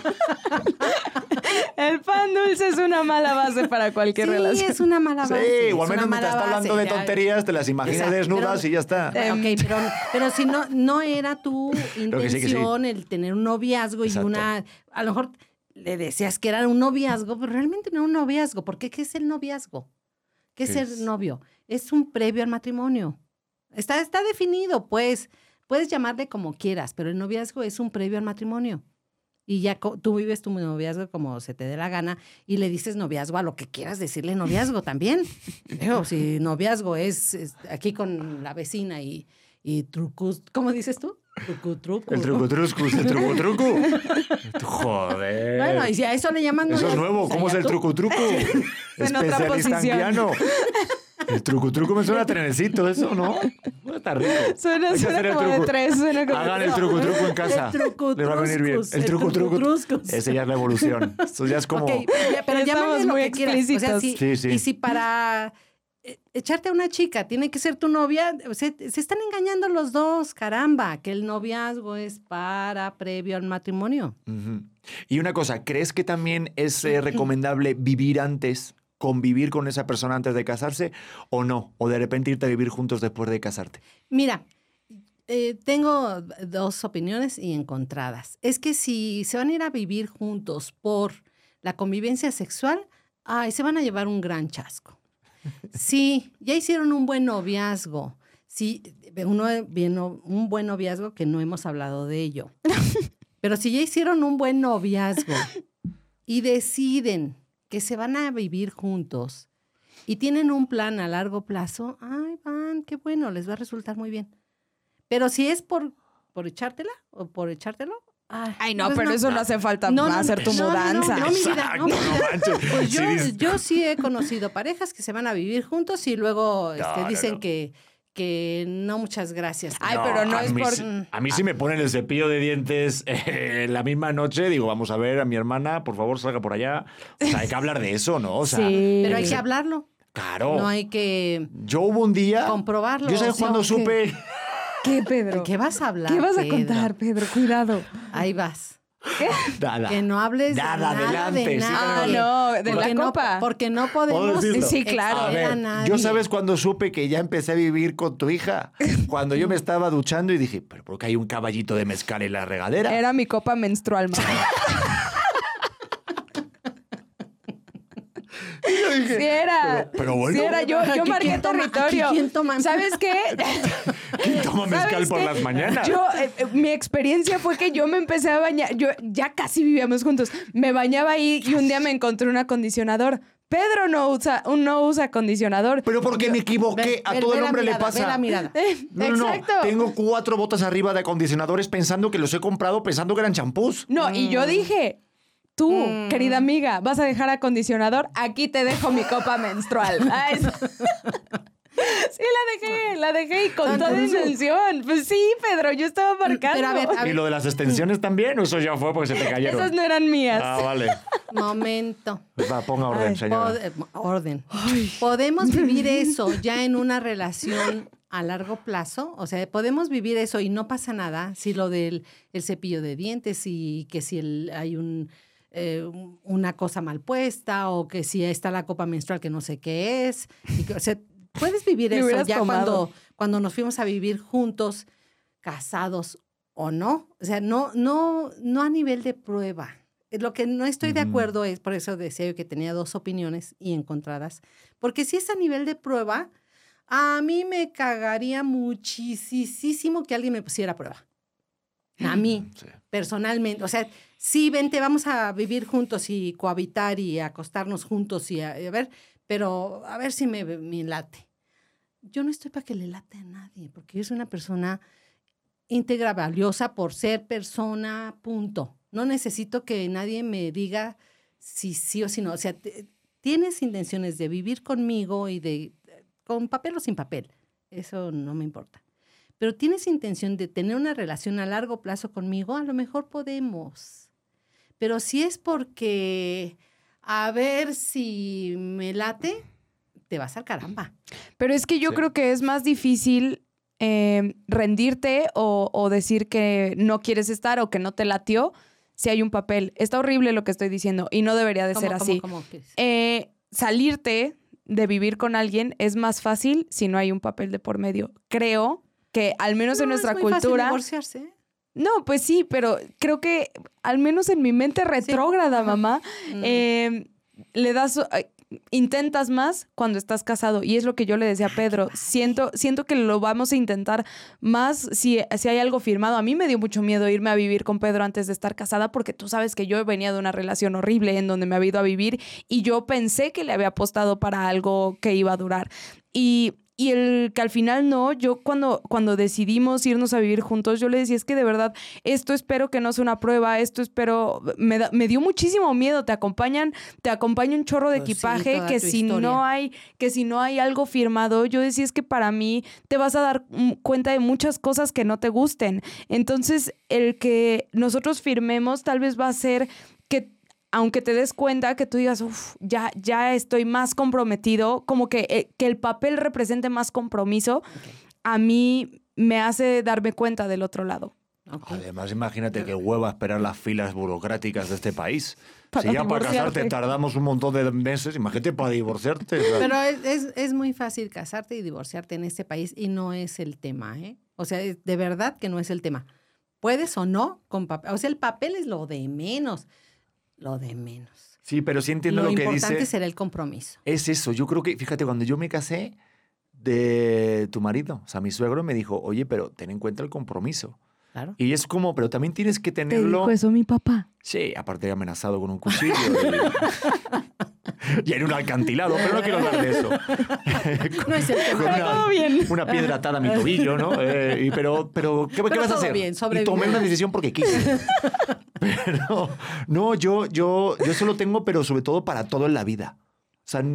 El pan dulce es una mala base para cualquier sí, relación. es una mala Sí, base. o es al menos mientras está hablando base, de ya. tonterías, te las imaginas Exacto, desnudas pero- y ya está. Bueno, ok, pero, pero si no, no era tu que sí, que sí. intención el tener un noviazgo y una. A lo mejor le decías que era un noviazgo, pero realmente no era un noviazgo. ¿Por qué? ¿Qué es el noviazgo? ¿Qué es ¿Qué ser es? novio? Es un previo al matrimonio. Está, está definido, pues. Puedes llamarle como quieras, pero el noviazgo es un previo al matrimonio. Y ya tú vives tu noviazgo como se te dé la gana y le dices noviazgo a lo que quieras decirle noviazgo también. Digo, si noviazgo es, es aquí con la vecina y, y trucus. ¿Cómo dices tú? Trucu, trucu. El truco truscus, el truco truco. Joder. Bueno, y si a eso le llaman... Eso es nuevo. pues ¿Cómo es el tú. truco truco? En otra Especialista en posición. piano. El truco truco me suena a trenecito, eso, ¿no? Está rico. Suena, suena como de tres. Suena como Hagan el truco truco en casa. El truco Le va a venir bien. El el truco truco. Ese ya es la evolución. Eso ya es como. Ok, ya- pero Ya lo muy. O sea, explícitos. si- Sí, sí. Y si para eh, echarte a una chica tiene que ser tu novia, o sea, se están engañando los dos, caramba, que el noviazgo es para previo al matrimonio. Y una cosa, ¿crees que también es eh, recomendable vivir antes, convivir con esa persona antes de casarse o no? O de repente irte a vivir juntos después de casarte. Mira, eh, tengo dos opiniones y encontradas. Es que si se van a ir a vivir juntos por la convivencia sexual, ay, se van a llevar un gran chasco. Sí, ya hicieron un buen noviazgo. Sí, uno, un buen noviazgo que no hemos hablado de ello. Pero si ya hicieron un buen noviazgo y deciden que se van a vivir juntos y tienen un plan a largo plazo, ay, van, qué bueno, les va a resultar muy bien. Pero si es por, por echártela o por echártelo, ay, Ay, no, pues pero eso no hace falta No, no, hacer tu no, no, mudanza. no, mi vida, no, mi Exacto, vida. no manches. Pues yo, yo sí he conocido parejas que se van a vivir juntos y luego este, dicen no. Que, que no, muchas gracias. Ay, pero no a es mí por- A mí sí me ponen el cepillo de dientes eh, la misma noche. Digo, vamos a ver a mi hermana, por favor, salga por allá. O sea, hay que hablar de eso, ¿no? O sea, sí. Pero hay que hablarlo, claro. no hay que Yo hubo un día. comprobarlo. Yo sea, cuando supe. ¿Qué, Pedro? ¿Qué vas a hablar? ¿Qué vas a Pedro? contar, Pedro? Cuidado. Ahí vas. Nada. Que no hables Nada, de nada adelante, de sí, Ah, no, de porque la no, copa. Porque no ¿Puedo podemos? Sí, claro. A exponer ver, a nadie. yo sabes cuando supe que ya empecé a vivir con tu hija. Cuando yo me estaba duchando y dije, pero ¿por qué hay un caballito de mezcal en la regadera? Era mi copa menstrual, mamá. Sí era. Pero- pero bueno. Sí era. Yo, yo marqué quién toma- aquí territorio. quién toma- ¿Sabes qué? ¿Quién toma mezcal ¿Sabes por qué? las mañanas? Yo, eh, eh, mi experiencia fue que yo me empecé a bañar. Yo ya casi vivíamos juntos. Me bañaba ahí y un día me encontré un acondicionador. Pedro no usa, un- no usa acondicionador. Pero porque me equivoqué, Ve- a todo ve el hombre le pasa. ve la mirada. Eh, No, no, no. Exacto. Tengo cuatro botas arriba de acondicionadores pensando que los he comprado pensando que eran champús. No, y yo dije, tú, querida amiga, vas a dejar acondicionador, aquí te dejo mi copa menstrual. Ay, sí, la dejé, la dejé y con toda intención. Pues sí, Pedro, yo estaba marcando. Pero a ver, a ¿Y lo de las extensiones también? ¿O eso ya fue porque se te cayeron? Esas no eran mías. Ah, vale. momento. Pues va, ponga orden, señora. Pod- eh, orden. Podemos vivir eso ya en una relación a largo plazo. O sea, podemos vivir eso y no pasa nada. Si lo del el cepillo de dientes y que si el- hay un, eh, una cosa mal puesta o que si está la copa menstrual que no sé qué es. Y que- o sea, puedes vivir eso ya tomado. cuando, cuando nos fuimos a vivir juntos, casados o no. O sea, no, no, no a nivel de prueba. Eh, Lo que no estoy de acuerdo es, por eso decía yo que tenía dos opiniones y encontradas, porque si es a nivel de prueba, a mí me cagaría muchísimo que alguien me pusiera a prueba. A mí, Sí. personalmente. O sea, sí, vente, vamos a vivir juntos y cohabitar y acostarnos juntos y a, ver, pero a ver si me, me late. Yo no estoy para que le late a nadie, porque yo soy una persona íntegra, valiosa por ser persona, punto. No necesito que nadie me diga si sí o si no. O sea, tienes intenciones de vivir conmigo y de, con papel o sin papel. Eso no me importa. Pero tienes intención de tener una relación a largo plazo conmigo, a lo mejor podemos. Pero si es porque a ver si me late, te vas al caramba. Pero es que yo Sí. creo que es más difícil eh, rendirte o, o decir que no quieres estar o que no te latió si hay un papel. Está horrible lo que estoy diciendo y no debería de ¿Cómo, ser cómo, así. cómo Eh, salirte de vivir con alguien es más fácil si no hay un papel de por medio. Creo que al menos en nuestra es muy fácil cultura... divorciarse. No, pues sí, pero creo que al menos en mi mente retrógrada, mamá, Mm. eh, le das, eh, intentas más cuando estás casado. Y es lo que yo le decía a Pedro. Siento, siento que lo vamos a intentar más si, si hay algo firmado. A mí me dio mucho miedo irme a vivir con Pedro antes de estar casada porque tú sabes que yo venía de una relación horrible en donde me había ido a vivir y yo pensé que le había apostado para algo que iba a durar. Y, y el que al final no, yo cuando, cuando decidimos irnos a vivir juntos, yo le decía, es que de verdad, esto espero que no sea una prueba, esto espero, me, da- me dio muchísimo miedo, te acompañan, te acompaña un chorro de Pues equipaje que si historia. no hay, que si no hay algo firmado, yo decía, es que para mí te vas a dar cuenta de muchas cosas que no te gusten. Entonces, el que nosotros firmemos tal vez va a ser que aunque te des cuenta que tú digas, "Uf, ya, ya estoy más comprometido, como que, eh, que el papel represente más compromiso, a mí me hace darme cuenta del otro lado. Ok. Además, imagínate que hueva esperar las filas burocráticas de este país. Para si ya para casarte tardamos un montón de meses, imagínate para divorciarte. o sea, Pero es, es- es muy fácil casarte y divorciarte en este país y no es el tema, ¿eh? O sea, de verdad que no es el tema. Puedes o no con papel. O sea, el papel es lo de menos. Lo de menos. sí, pero sí entiendo lo, lo, que importante dice. será el compromiso. Es eso, yo creo que, fíjate, cuando yo me casé de tu marido, o sea, mi suegro me dijo, oye, pero ten en cuenta el compromiso. Claro. Y es como, pero también tienes que Te tenerlo. dijo eso mi papá. Sí, aparte de amenazado con un cuchillo. Y, y en un alcantilado, pero no quiero hablar de eso. No es Con tema. Pero todo bien. una piedra atada a mi tobillo, ¿no? Eh, y pero, pero, ¿qué, qué Pero vas a hacer? bien, y tomé una decisión porque quise. Pero, no, yo, yo, yo eso lo tengo, pero sobre todo para todo en la vida. O sea,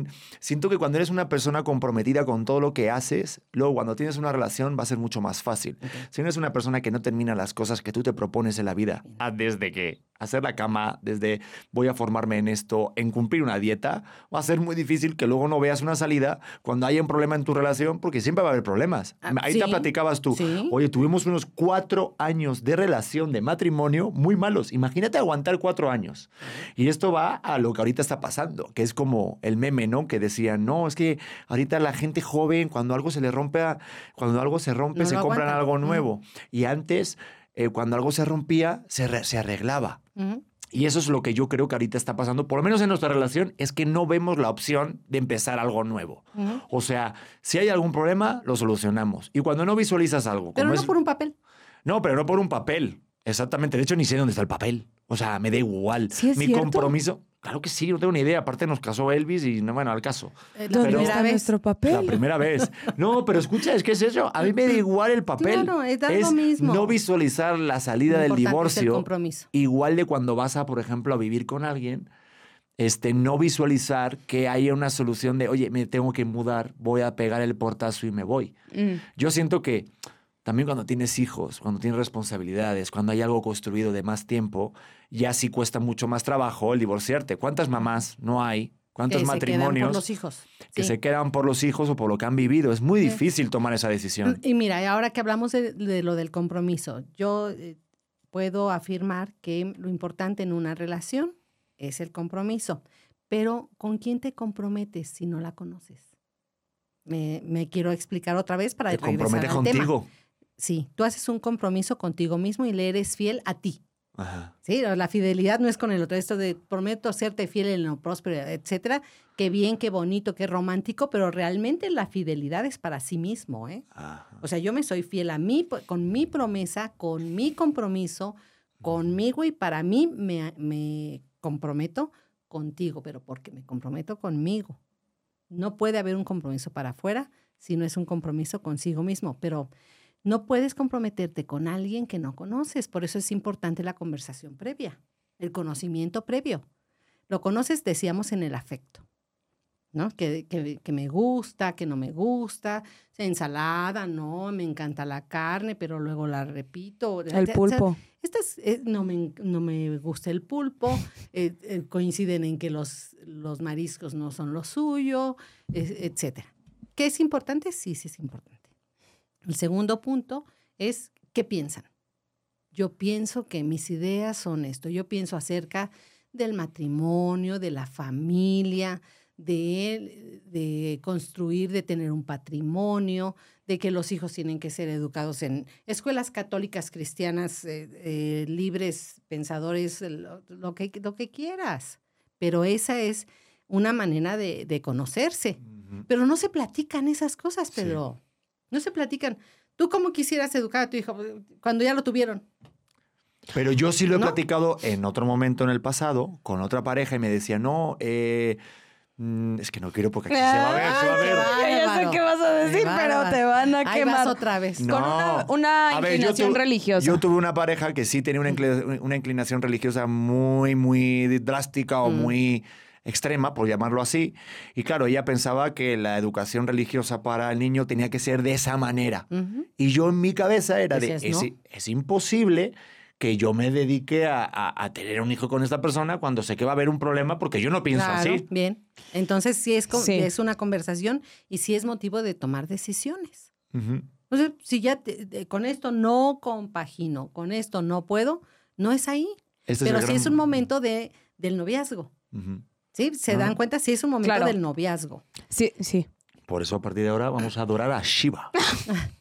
siento que cuando eres una persona comprometida con todo lo que haces, luego cuando tienes una relación va a ser mucho más fácil. Si no eres una persona que no termina las cosas que tú te propones en la vida, ah, desde que hacer la cama, desde voy a formarme en esto, en cumplir una dieta, va a ser muy difícil que luego no veas una salida cuando haya un problema en tu relación, porque siempre va a haber problemas. Ah, Ahí sí, te platicabas tú, sí. oye, tuvimos unos cuatro años de relación, de matrimonio, muy malos. Imagínate aguantar cuatro años. Y esto va a lo que ahorita está pasando, que es como el meme, ¿no? Que decían, no, es que ahorita la gente joven, cuando algo se le rompe, cuando algo se rompe, No se compran aguantan. algo nuevo. Y antes, eh, cuando algo se rompía, se, re- se arreglaba. Y eso es lo que yo creo que ahorita está pasando, por lo menos en nuestra relación, es que no vemos la opción de empezar algo nuevo. O sea, si hay algún problema, lo solucionamos. Y cuando no visualizas algo, Pero no es- por un papel. no, pero no por un papel. Exactamente. De hecho, ni sé dónde está el papel. O sea, me da igual. ¿Sí es Mi cierto? compromiso. Claro que sí, no tengo ni idea. Aparte, nos casó Elvis y no, bueno, al caso. Eh, La ¿Dónde Pero- está primera vez. nuestro papel? La primera vez. No, pero escucha, es que es eso. A mí me da igual el papel. Claro, es dar lo mismo. no visualizar la salida Lo del importante es el divorcio. compromiso. Igual de cuando vas a, por ejemplo, a vivir con alguien, este, no visualizar que haya una solución de, oye, me tengo que mudar, voy a pegar el portazo y me voy. Mm. Yo siento que también cuando tienes hijos, cuando tienes responsabilidades, cuando hay algo construido de más tiempo, ya sí cuesta mucho más trabajo el divorciarte. ¿Cuántas mamás no hay? ¿Cuántos que se quedan matrimonios por los hijos. que Sí. se quedan por los hijos o por lo que han vivido? Es muy Sí. difícil tomar esa decisión. Y mira, ahora que hablamos de, de lo del compromiso, yo eh, puedo afirmar que lo importante en una relación es el compromiso. Pero ¿con quién te comprometes si no la conoces? Me, me quiero explicar otra vez para Te regresar compromete al tema. contigo. Sí, tú haces un compromiso contigo mismo y le eres fiel a ti. Ajá. Sí, la fidelidad no es con el otro, esto de prometo serte fiel en lo próspero, etcétera. Qué bien, qué bonito, qué romántico, pero realmente la fidelidad es para sí mismo, ¿eh? Ajá. O sea, yo me soy fiel a mí, po- con mi promesa, con mi compromiso, conmigo y para mí me, me comprometo contigo, pero porque me comprometo conmigo. No puede haber un compromiso para afuera si no es un compromiso consigo mismo, pero no puedes comprometerte con alguien que no conoces. Por eso es importante la conversación previa, el conocimiento previo. Lo conoces, decíamos, en el afecto. ¿no? Que, que- que me gusta, que no me gusta, ensalada, no, me encanta la carne, pero luego la repito. El O sea, pulpo. estas eh, no, me, no me gusta el pulpo, eh, eh, coinciden en que los, los mariscos no son lo suyo, etcétera. ¿Qué es importante? Sí, sí es importante. El segundo punto es, ¿qué piensan? Yo pienso que mis ideas son esto. Yo pienso acerca del matrimonio, de la familia, de, de construir, de tener un patrimonio, de que los hijos tienen que ser educados en escuelas católicas cristianas, eh, eh, libres, pensadores, lo, lo que, lo que quieras. Pero esa es una manera de, de conocerse. Pero no se platican esas cosas, Sí. No se platican. ¿Tú cómo quisieras educar a tu hijo cuando ya lo tuvieron? Pero yo sí lo he ¿No? platicado en otro momento en el pasado con otra pareja y me decía, no, eh, Mm, es que no quiero porque aquí se va a ver, se va a Ay, ver. bárbaro. Ya sé qué vas a decir, pero te van a Ahí vas quemar. otra vez. Con una- una A ver, yo inclinación tu- religiosa. Yo tuve una pareja que sí tenía una inclinación religiosa muy, muy drástica o Mm. muy extrema, por llamarlo así. Y claro, ella pensaba que la educación religiosa para el niño tenía que ser de esa manera. Y yo en mi cabeza era de, Decías, es, "No". es imposible que yo me dedique a, a- a tener un hijo con esta persona cuando sé que va a haber un problema porque yo no pienso Claro, así. bien. Entonces sí es, Sí. es una conversación y sí es motivo de tomar decisiones. Sea, si ya te- te- con esto no compagino, con esto no puedo, no es ahí. Este es Pero el sí gran- es un momento de, del noviazgo. ¿Sí? Se Ah. dan cuenta, sí es un momento Claro. del noviazgo. Sí, sí. Por eso a partir de ahora vamos a adorar a Shiva.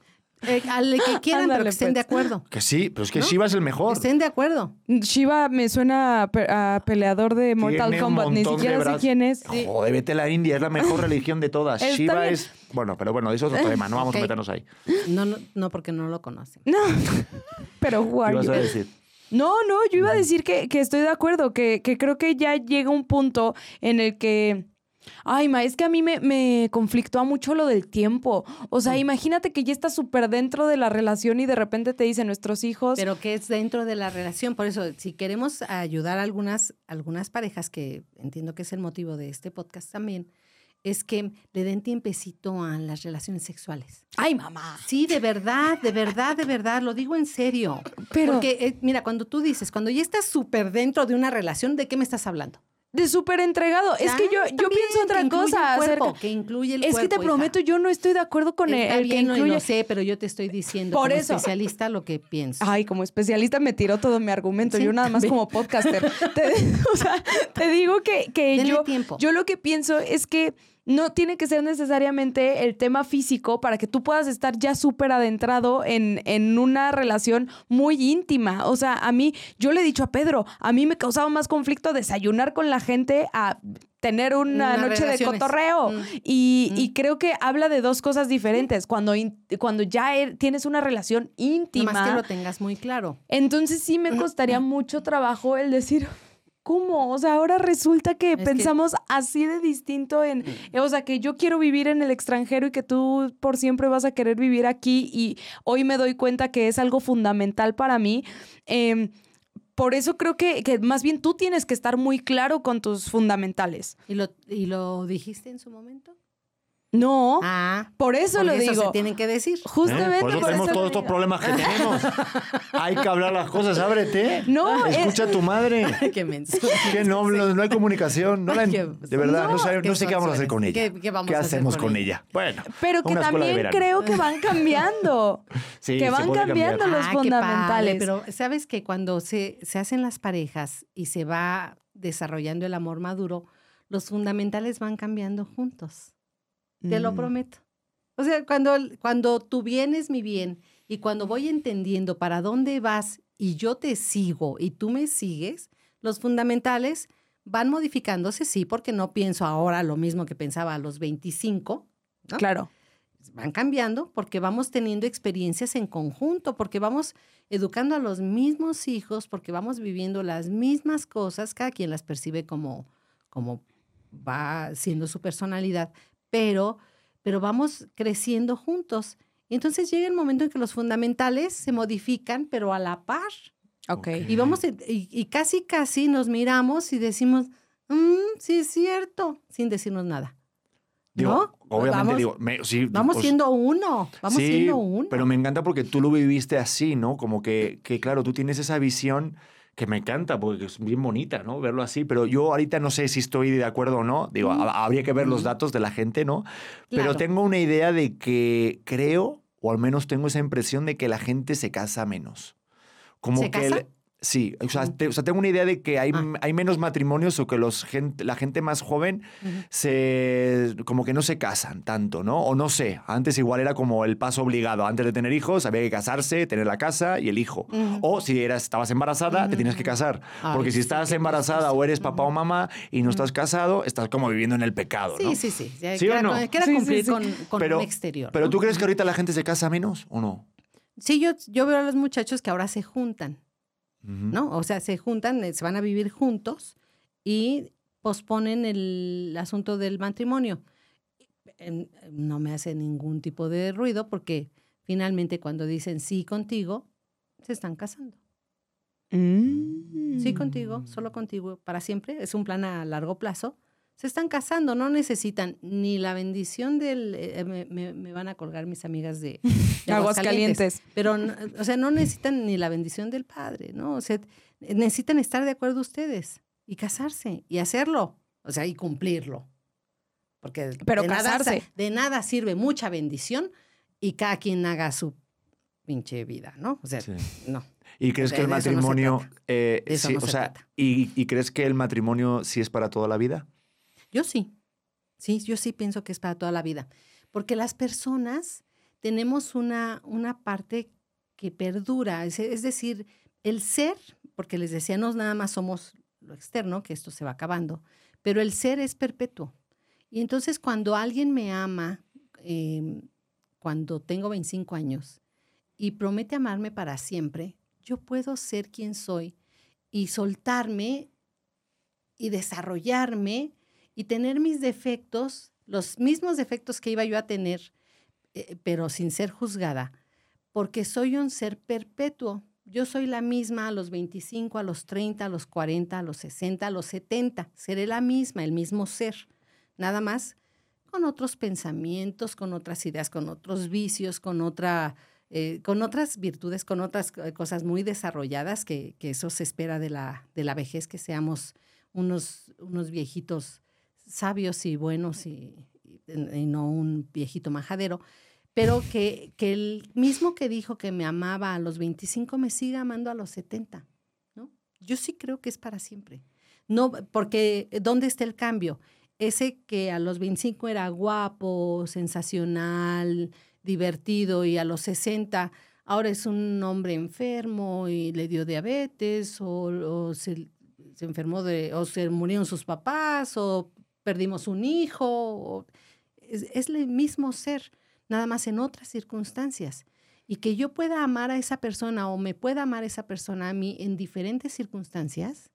Eh, al que quieran, pero que estén de pues. acuerdo. Que sí, pero es que ¿No? Shiva es el Que mejor. estén de acuerdo. Shiva me suena a, pe- a peleador de Mortal Tiene Kombat. Ni siquiera sé quién es. Joder, vete a la India, es la mejor religión de todas. Está Shiva bien. es. Bueno, pero bueno, eso es otro tema, no vamos a meternos ahí. No, no, no, porque no lo conocen. No. Pero who ¿Qué a decir? No, no, yo iba a decir que, que estoy de acuerdo, que, que creo que ya llega un punto en el que. Ay, ma, es que a mí me, me conflictúa mucho lo del tiempo. O sea, imagínate que ya estás súper dentro de la relación y de repente te dicen nuestros hijos. Pero que es dentro de la relación. Por eso, si queremos ayudar a algunas, algunas parejas, que entiendo que es el motivo de este podcast también, es que le den tiempecito a las relaciones sexuales. Ay, mamá. Sí, de verdad, de verdad, de verdad, lo digo en serio. Pero Porque, eh, mira, cuando tú dices, cuando ya estás súper dentro de una relación, ¿de qué me estás hablando? de súper entregado. Es que yo, yo pienso que otra cosa. el cuerpo, acerca- que incluye el Es cuerpo. que te hija. prometo, yo no estoy de acuerdo con el, Está el que bien, y incluye. lo sé, pero yo te estoy diciendo Por como eso. especialista lo que pienso. Ay, como especialista me tiró todo mi argumento. Sí, yo nada más también. como podcaster. te, o sea, te digo que, que Denle yo, tiempo. yo lo que pienso es que no tiene que ser necesariamente el tema físico para que tú puedas estar ya súper adentrado en, en una relación muy íntima. O sea, a mí, yo le he dicho a Pedro, a mí me causaba más conflicto desayunar con la gente a tener una noche de cotorreo. Mm. Y, Mm. y creo que habla de dos cosas diferentes. Cuando, in- cuando ya er- tienes una relación íntima. Nomás que lo tengas muy claro. Entonces sí me costaría mucho trabajo el decir, ¿cómo? O sea, ahora resulta que pensamos así de distinto en, o sea, que yo quiero vivir en el extranjero y que tú por siempre vas a querer vivir aquí y hoy me doy cuenta que es algo fundamental para mí. Em, por eso creo que, que más bien tú tienes que estar muy claro con tus fundamentales. ¿Y lo, y lo dijiste en su momento? No, Ah, por eso porque lo eso digo. se tienen que decir. Justamente ¿Eh? Por eso tenemos todos estos problemas que tenemos. Hay que hablar las cosas, ábrete. No, es- Escucha a tu madre. Qué menso. Que no, no, no hay comunicación. No la- Qué- de verdad, no, no, sé, qué no sé qué vamos a hacer con ella. ¿Qué- qué vamos a hacer hacemos con con ella? ella? Bueno, Pero que una escuela de también creo que van cambiando. Sí, que van cambiando cambiar. los Ah, qué fundamentales. pero sabes que cuando se, se hacen las parejas y se va desarrollando el amor maduro, los fundamentales van cambiando juntos. Te lo Mm. prometo. O sea, cuando, cuando tu bien es mi bien y cuando voy entendiendo para dónde vas y yo te sigo y tú me sigues, los fundamentales van modificándose, sí, porque no pienso ahora lo mismo que pensaba a los 25, ¿no? Claro. van cambiando porque vamos teniendo experiencias en conjunto, porque vamos educando a los mismos hijos, porque vamos viviendo las mismas cosas, cada quien las percibe como, como va siendo su personalidad, pero, pero vamos creciendo juntos. Y entonces llega el momento en que los fundamentales se modifican, pero a la par. Ok. Y vamos, y, y casi, casi nos miramos y decimos, "Mm, sí es cierto, sin decirnos nada. Digo, ¿No? obviamente Vamos- digo, me- sí, Vamos pues, siendo uno, vamos sí, siendo uno. Pero me encanta porque tú lo viviste así, ¿no? Como que, que, claro, tú tienes esa visión que me encanta porque es bien bonita, ¿no? Verlo así, pero yo ahorita no sé si estoy de acuerdo o no. Digo, Mm. ha- habría que ver los datos de la gente, ¿no? Pero tengo una idea de que creo, o al menos tengo esa impresión de que la gente se casa menos. Como ¿Se que casa? Sí, o sea, te- o sea, tengo una idea de que hay, Ah. hay menos matrimonios o que los gente, la gente más joven se como que no se casan tanto, ¿no? O no sé, antes igual era como el paso obligado. Antes de tener hijos había que casarse, tener la casa y el hijo. O si eras, estabas embarazada, te tienes que casar. Ay, Porque si sí, estás embarazada o eres papá o mamá y no estás casado, estás como viviendo en el pecado, Sí, ¿no? sí, sí. ya ¿Sí que o no? era Sí, sí, cumplir sí. con, con Pero- un exterior. Pero ¿no? tú crees que ahorita la gente se casa menos o no? Sí, yo, yo veo a los muchachos que ahora se juntan, ¿no? O sea, se juntan, eh, se van a vivir juntos y posponen el asunto del matrimonio. No me hace ningún tipo de ruido porque finalmente cuando dicen sí contigo, se están casando. Mm. Sí contigo, solo contigo, para siempre. Es un plan a largo plazo. Se están casando, no necesitan ni la bendición del... eh, me, me- me van a colgar mis amigas de, de Aguascalientes. Pero, no- o sea, no necesitan ni la bendición del padre, ¿no? O sea, necesitan estar de acuerdo ustedes y casarse y hacerlo, o sea, y cumplirlo. Porque Pero de nada, casarse. sa- de nada sirve mucha bendición y cada quien haga su pinche vida, ¿no? O sea, Sí. no. ¿Y crees que el no se matrimonio, eh, sí, no o se sea, y, y crees que el matrimonio sí es para toda la vida? Yo sí. Sí, yo sí pienso que es para toda la vida. Porque las personas tenemos una, una parte que perdura. Es, decir, el ser, porque les decía, no nada más somos lo externo, que esto se va acabando, pero el ser es perpetuo. Y entonces cuando alguien me ama, eh, cuando tengo 25 años, y promete amarme para siempre, yo puedo ser quien soy y soltarme y desarrollarme y tener mis defectos, los mismos defectos que iba yo a tener, eh, pero sin ser juzgada, porque soy un ser perpetuo. Yo soy la misma a los 25, a los 30, a los 40, a los 60, a los 70. Seré la misma, el mismo ser. Nada más con otros pensamientos, con otras ideas, con otros vicios, con otra... eh, con otras virtudes, con otras eh, cosas muy desarrolladas, que, que eso se espera de la, de la vejez, que seamos unos, unos viejitos sabios y buenos y, y- no un viejito majadero, pero que, que el mismo que dijo que me amaba a los 25 me siga amando a los 70, ¿no? Yo sí creo que es para siempre. No, porque ¿dónde está el cambio? Ese que a los 25 era guapo, sensacional, divertido y a los 60 ahora es un hombre enfermo y le dio diabetes o, o se, se enfermó de, o se murieron sus papás o perdimos un hijo. o- es, es el mismo ser, nada más en otras circunstancias. Y que yo pueda amar a esa persona o me pueda amar esa persona a mí en diferentes circunstancias,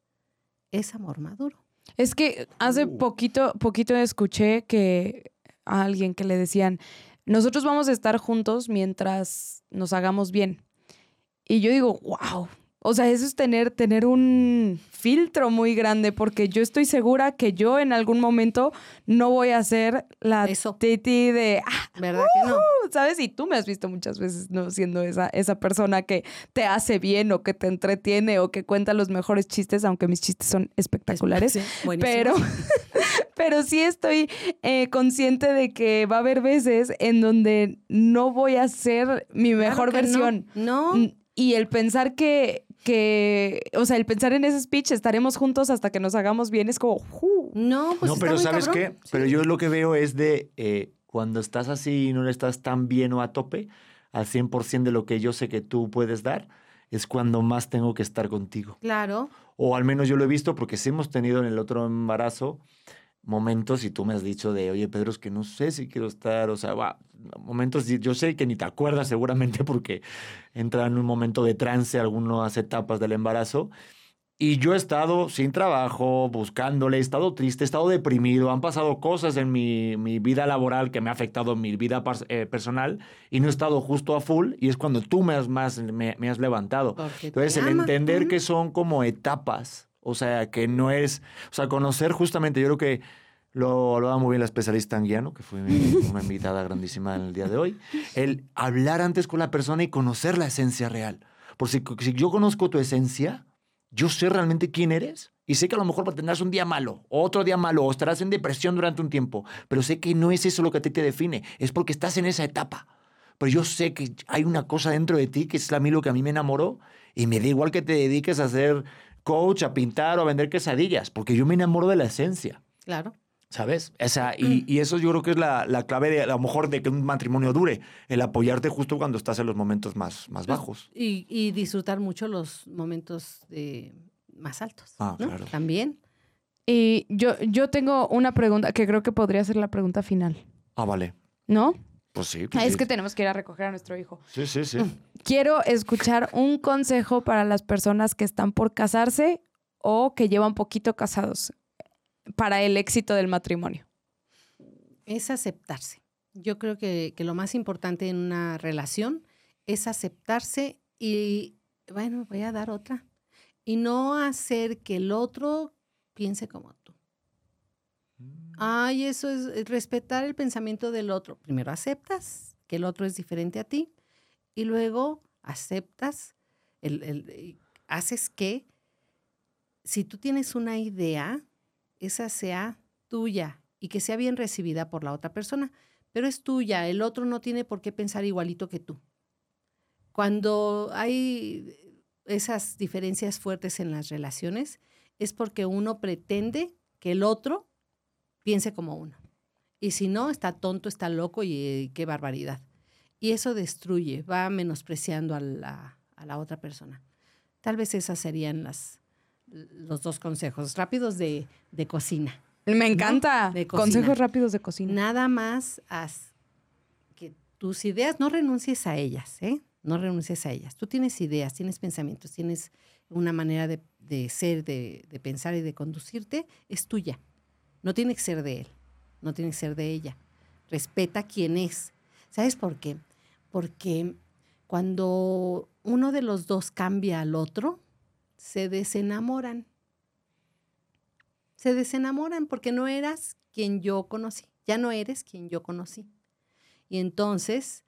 es amor maduro. Es que hace Uh. poquito, poquito escuché que a alguien que le decían, nosotros vamos a estar juntos mientras nos hagamos bien. Y yo digo, wow. O sea, eso es tener, tener un filtro muy grande, porque yo estoy segura que yo en algún momento no voy a ser la Eso. titi de, ah, ¿Verdad que no? ¿sabes? Y tú me has visto muchas veces no siendo esa, esa persona que te hace bien o que te entretiene o que cuenta los mejores chistes, aunque mis chistes son espectaculares. Sí. Pero, pero sí estoy eh, consciente de que va a haber veces en donde no voy a ser mi mejor versión. No, Y el pensar que, que, o sea, el pensar en ese speech, estaremos juntos hasta que nos hagamos bien, es como, "Ju". no, pues no, está pero muy ¿sabes cabrón. qué? Pero yo lo que veo es de eh, cuando estás así y no le estás tan bien o a tope, al 100% de lo que yo sé que tú puedes dar, es cuando más tengo que estar contigo. Claro. O al menos yo lo he visto porque sí hemos tenido en el otro embarazo momentos y tú me has dicho de, oye, Pedro, es que no sé si quiero estar, o sea, va, momentos, yo sé que ni te acuerdas seguramente porque entra en un momento de trance algunas etapas del embarazo. Y yo he estado sin trabajo, buscándole, he estado triste, he estado deprimido, han pasado cosas en mi, mi vida laboral que me ha afectado en mi vida eh, personal y no he estado justo a full y es cuando tú me has, más, me, me has levantado. Porque Entonces, el entender que son como etapas, o sea, que no es, o sea, conocer justamente, yo creo que lo hablaba muy bien la especialista Anguiano, que fue una invitada grandísima en el día de hoy, el hablar antes con la persona y conocer la esencia real. Por si, si yo conozco tu esencia, yo sé realmente quién eres y sé que a lo mejor tendrás un día malo, otro día malo, o estarás en depresión durante un tiempo, pero sé que no es eso lo que a ti te define, es porque estás en esa etapa. Pero yo sé que hay una cosa dentro de ti que es a mí lo que a mí me enamoró y me da igual que te dediques a ser coach, a pintar o a vender quesadillas, porque yo me enamoro de la esencia. Claro. ¿Sabes? O sea, y, y eso yo creo que es la, la clave de a lo mejor de que un matrimonio dure, el apoyarte justo cuando estás en los momentos más, más bajos. Y, y disfrutar mucho los momentos eh, más altos. Ah, ¿no? claro. También. Y yo, yo tengo una pregunta que creo que podría ser la pregunta final, Ah, vale. ¿no? Pues sí. Ah, pues es sí. que tenemos que ir a recoger a nuestro hijo. Sí, sí, sí. Quiero escuchar un consejo para las personas que están por casarse o que llevan poquito casados. para el éxito del matrimonio? Es aceptarse. Yo creo que, que lo más importante en una relación es aceptarse y, bueno, voy a dar otra. Y no hacer que el otro piense como tú. Ay, eso es eh, respetar el pensamiento del otro. Primero aceptas que el otro es diferente a ti y luego aceptas, el, el- haces que si tú tienes una idea, esa sea tuya y que sea bien recibida por la otra persona, pero es tuya, el otro no tiene por qué pensar igualito que tú. Cuando hay esas diferencias fuertes en las relaciones, es porque uno pretende que el otro piense como uno. Y si no, está tonto, está loco y eh, qué barbaridad. Y eso destruye, va menospreciando a la, a la otra persona. Tal vez esas serían las, los dos consejos rápidos de, de cocina. Me encanta. De. Consejos rápidos de cocina. Nada más haz que tus ideas, no renuncies a ellas, ¿eh? No renuncies a ellas. Tú tienes ideas, tienes pensamientos, tienes una manera de, de ser, de, de pensar y de conducirte, es tuya. No tiene que ser de él, no tiene que ser de ella. Respeta quién es. ¿Sabes por qué? Porque cuando uno de los dos cambia al otro, se desenamoran. Se desenamoran porque no eras quien yo conocí, ya no eres quien yo conocí. Y entonces,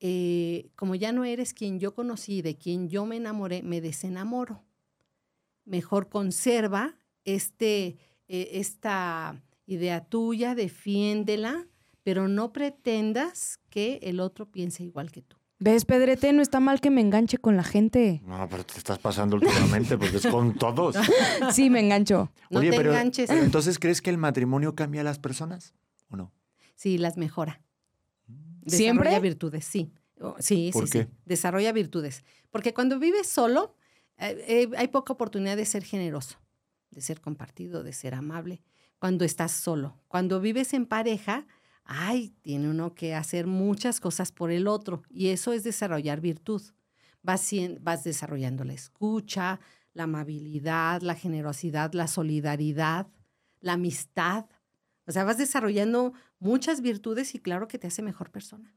eh, como ya no eres quien yo conocí, de quien yo me enamoré, me desenamoro. Mejor conserva este, eh, esta idea tuya, defiéndela, pero no pretendas que el otro piense igual que tú. ¿Ves, Pedrete? No está mal que me enganche con la gente. No, pero te estás pasando últimamente porque es con todos. Sí, me engancho. No Oye, te pero enganches. entonces ¿crees que el matrimonio cambia a las personas o no? Sí, las mejora. ¿Siempre? Desarrolla virtudes, sí. Oh, Sí, ¿Por sí, qué? sí. Desarrolla virtudes. Porque cuando vives solo, eh, eh, hay poca oportunidad de ser generoso, de ser compartido, de ser amable. Cuando estás solo. Cuando vives en pareja, ay, tiene uno que hacer muchas cosas por el otro. Y eso es desarrollar virtud. Vas, vas desarrollando la escucha, la amabilidad, la generosidad, la solidaridad, la amistad. O sea, vas desarrollando muchas virtudes y claro que te hace mejor persona.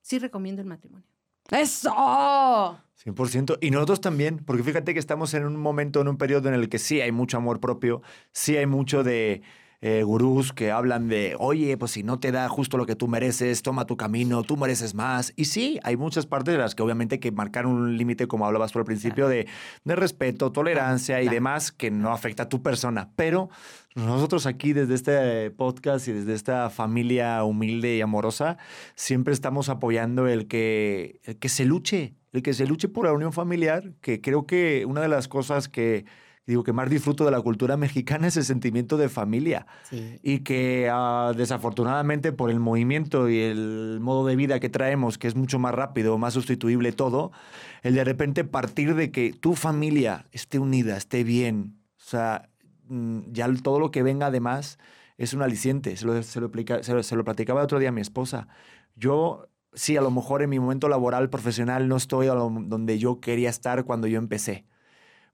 Sí recomiendo el matrimonio. ¡Eso! 100%. Y nosotros también, porque fíjate que estamos en un momento, en un periodo en el que sí hay mucho amor propio, sí hay mucho de eh, gurús que hablan de, oye, pues si no te da justo lo que tú mereces, toma tu camino, tú mereces más. Y sí, hay muchas partes de las que obviamente hay que marcar un límite, como hablabas por el principio, de, de respeto, tolerancia y demás, que no afecta a tu persona. Pero nosotros aquí desde este podcast y desde esta familia humilde y amorosa, siempre estamos apoyando el que, el que se luche, el que se luche por la unión familiar, que creo que una de las cosas que digo que más disfruto de la cultura mexicana es el sentimiento de familia Sí. y que ah, desafortunadamente por el movimiento y el modo de vida que traemos, que es mucho más rápido, más sustituible todo, el de repente partir de que tu familia esté unida, esté bien, o sea, mm, ya todo lo que venga además es un aliciente. Se lo, se lo, explica- se lo- se lo platicaba el otro día a mi esposa. Yo, sí, a lo mejor en mi momento laboral, profesional, no estoy a lo- donde yo quería estar cuando yo empecé.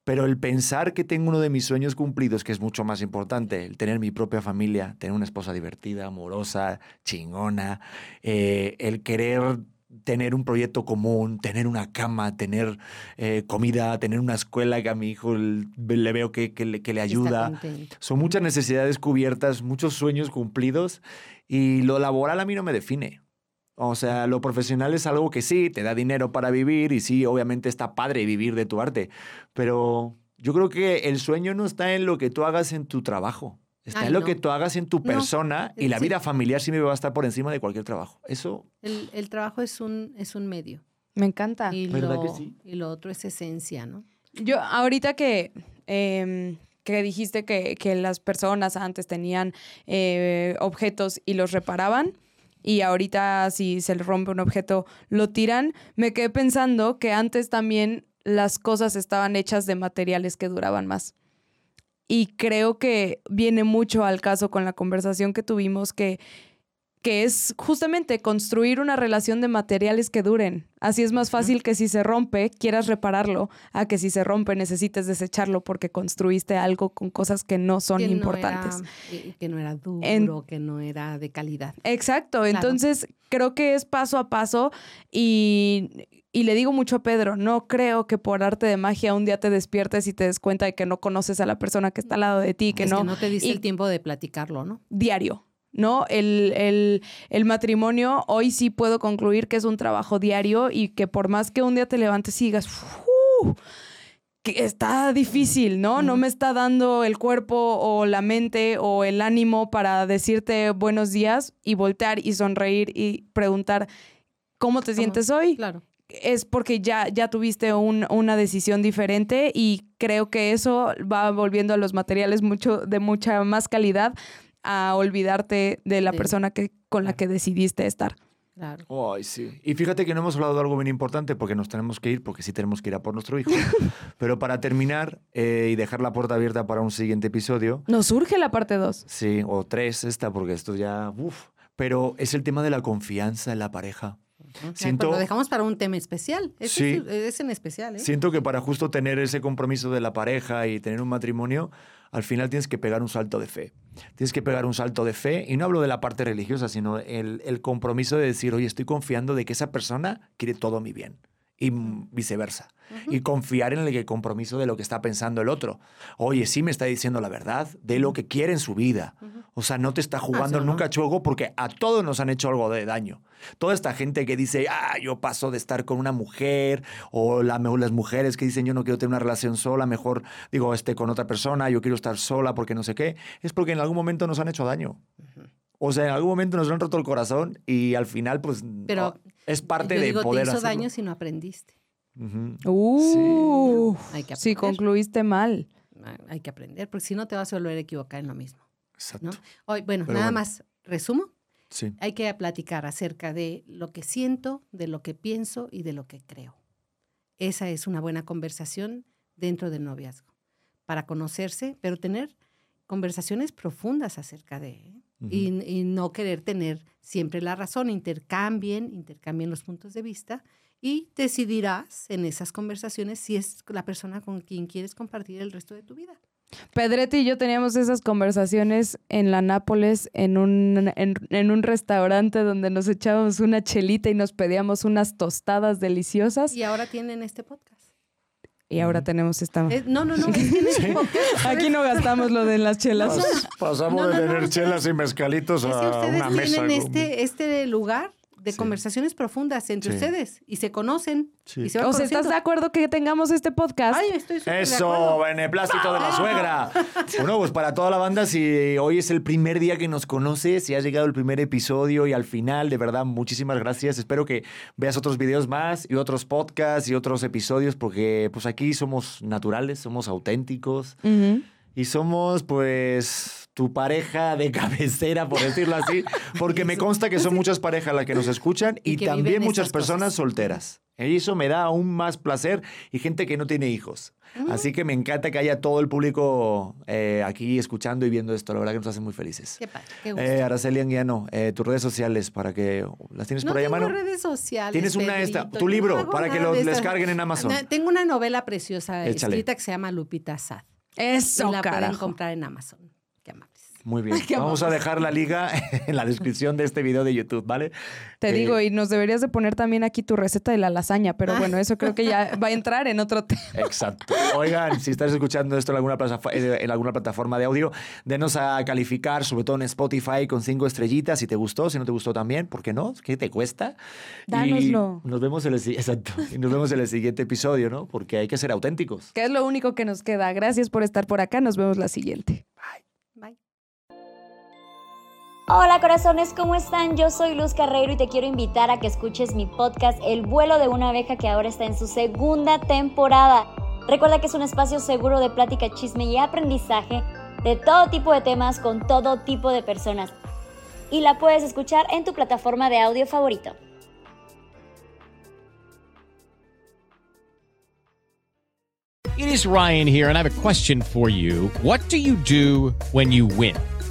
Pero el pensar que tengo uno de mis sueños cumplidos, que es mucho más importante, el tener mi propia familia, tener una esposa divertida, amorosa, chingona, eh, el querer tener un proyecto común, tener una cama, tener eh, comida, tener una escuela que a mi hijo le veo que, que le, que le ayuda. Son muchas necesidades cubiertas, muchos sueños cumplidos y lo laboral a mí no me define. O sea, lo profesional es algo que sí, te da dinero para vivir y sí, obviamente está padre vivir de tu arte, pero yo creo que el sueño no está en lo que tú hagas en tu trabajo, está Ay, en lo no. que tú hagas en tu No, persona y la sí. vida familiar sí me va a estar por encima de cualquier trabajo. Eso, El, el trabajo es un, es un medio. Me encanta. Y ¿Verdad lo, que sí? y lo otro es esencia, ¿no? Yo, ahorita que, em, que dijiste que, que las personas antes tenían eh, objetos y los reparaban, y ahorita si se les rompe un objeto lo tiran, me quedé pensando que antes también las cosas estaban hechas de materiales que duraban más. Y creo que viene mucho al caso con la conversación que tuvimos que, que es justamente construir una relación de materiales que duren. Así es más fácil que si se rompe, quieras repararlo, a que si se rompe necesites desecharlo porque construiste algo con cosas que no son Que no importantes. era- que no era duro, En- que no era de calidad. Exacto, entonces creo que es paso a paso y, y le digo mucho a Pedro, no creo que por arte de magia un día te despiertes y te des cuenta de que no conoces a la persona que está al lado de ti, que es no, que no te diste y- el tiempo de platicarlo, ¿no? diario. ¿No? El, el- el matrimonio hoy sí puedo concluir que es un trabajo diario y que por más que un día te levantes y digas, que está difícil, ¿no? No me está dando el cuerpo o la mente o el ánimo para decirte buenos días y voltear y sonreír y preguntar, ¿cómo te ¿Cómo? sientes hoy? Claro. es porque ya, ya tuviste un- una decisión diferente y creo que eso va volviendo a los materiales mucho, de mucha más calidad a olvidarte de la De- persona que, con la que decidiste estar. Claro. Ay, sí. Y fíjate que no hemos hablado de algo bien importante porque nos tenemos que ir, porque sí tenemos que ir a por nuestro hijo. Pero para terminar eh, y dejar la puerta abierta para un siguiente episodio, Nos surge la parte 2. sí, o tres esta, porque esto ya, uf. Pero es el tema de la confianza en la pareja. Siento- Lo dejamos para un tema especial. Sí. es, es en especial, ¿eh? Siento que para justo tener ese compromiso de la pareja y tener un matrimonio, al final tienes que pegar un salto de fe. Tienes que pegar un salto de fe, y no hablo de la parte religiosa, sino el, el compromiso de decir, oye, estoy confiando de que esa persona quiere todo mi bien. Y viceversa. Y confiar en el compromiso de lo que está pensando el otro. Oye, sí me está diciendo la verdad de lo que quiere en su vida. O sea, no te está jugando sí, ¿no? nunca chuego porque a todos nos han hecho algo de daño. Toda esta gente que dice, ah, yo paso de estar con una mujer, o la, las mujeres que dicen, yo no quiero tener una relación sola, mejor digo, este con otra persona, yo quiero estar sola porque no sé qué, es porque en algún momento nos han hecho daño. O sea, en algún momento nos han roto el corazón y al final, pues, Pero no, es parte Yo de digo, poder te hizo hacerlo. daño si no aprendiste. Ujú. Uh, Hay que sí, aprender. concluiste mal. Ah, Hay que aprender, porque si no te vas a volver a equivocar en lo mismo. Exacto. ¿no? Hoy, bueno, Pero nada bueno. más, resumo. Sí. Hay que platicar acerca de lo que siento, de lo que pienso y de lo que creo. Esa es una buena conversación dentro del noviazgo, para conocerse, pero tener conversaciones profundas acerca de, ¿eh? y, y no querer tener siempre la razón. Intercambien, intercambien los puntos de vista y decidirás en esas conversaciones si es la persona con quien quieres compartir el resto de tu vida. Pedretti y yo teníamos esas conversaciones en la Nápoles, en un, en, en un restaurante donde nos echábamos una chelita y nos pedíamos unas tostadas deliciosas. Y ahora tienen este podcast. Y ahora tenemos esta... Eh, no, no, no, podcast. Aquí no gastamos lo de las chelas. Pasamos No, no, de no, tener chelas y mezcalitos Es que a ustedes una mesa. tienen este, este lugar de Sí. conversaciones profundas entre Sí. ustedes y se conocen Sí. y se van O sea, ¿estás de acuerdo que tengamos este podcast? Ay, estoy súper de Eso, acuerdo. beneplácito de la suegra. Bueno, pues para toda la banda, si hoy es el primer día que nos conoces, si has llegado el primer episodio y al final, de verdad, muchísimas gracias. Espero que veas otros videos más y otros podcasts y otros episodios, porque pues aquí somos naturales, somos auténticos Ujú. Y somos pues tu pareja de cabecera, por decirlo así, porque me consta que son muchas parejas las que nos escuchan y, también muchas personas cosas. solteras. Y eso me da aún más placer y gente que no tiene hijos. Así que me encanta que haya todo el público eh, aquí escuchando y viendo esto. La verdad que nos hace muy felices. Qué padre, qué gusto. Eh, Araceli Anguiano, eh, tus redes sociales para que las tienes no por ahí a mano. redes sociales. Tienes una esta, tu no libro, para que lo descarguen en Amazon. Tengo una novela preciosa Échale. escrita que se llama Lupita Sad. Eso, y la pueden carajo. comprar en Amazon. Muy bien. Vamos a dejar la liga en la descripción de este video de YouTube, ¿vale? Te Eh, digo, y nos deberías de poner también aquí tu receta de la lasaña, pero bueno, eso creo que ya va a entrar en otro tema. Exacto. Oigan, si estás escuchando esto en alguna, platafa- eh, en alguna plataforma de audio, denos a calificar, sobre todo en Spotify, con cinco estrellitas. Si te gustó, si no te gustó también, ¿por qué no? ¿Qué te cuesta? Dánoslo. Y nos vemos en el, si- exacto. Y nos vemos en el siguiente episodio, ¿no? Porque hay que ser auténticos. Que es lo único que nos queda. Gracias por estar por acá. Nos vemos la siguiente. Hola corazones, ¿cómo están? Yo soy Luz Carreiro y te quiero invitar a que escuches mi podcast El vuelo de una abeja que ahora está en su segunda temporada. Recuerda que es un espacio seguro de plática, chisme y aprendizaje de todo tipo de temas con todo tipo de personas. Y la puedes escuchar en tu plataforma de audio favorito. It is Ryan here, and I have a question for you. What do you do when you win?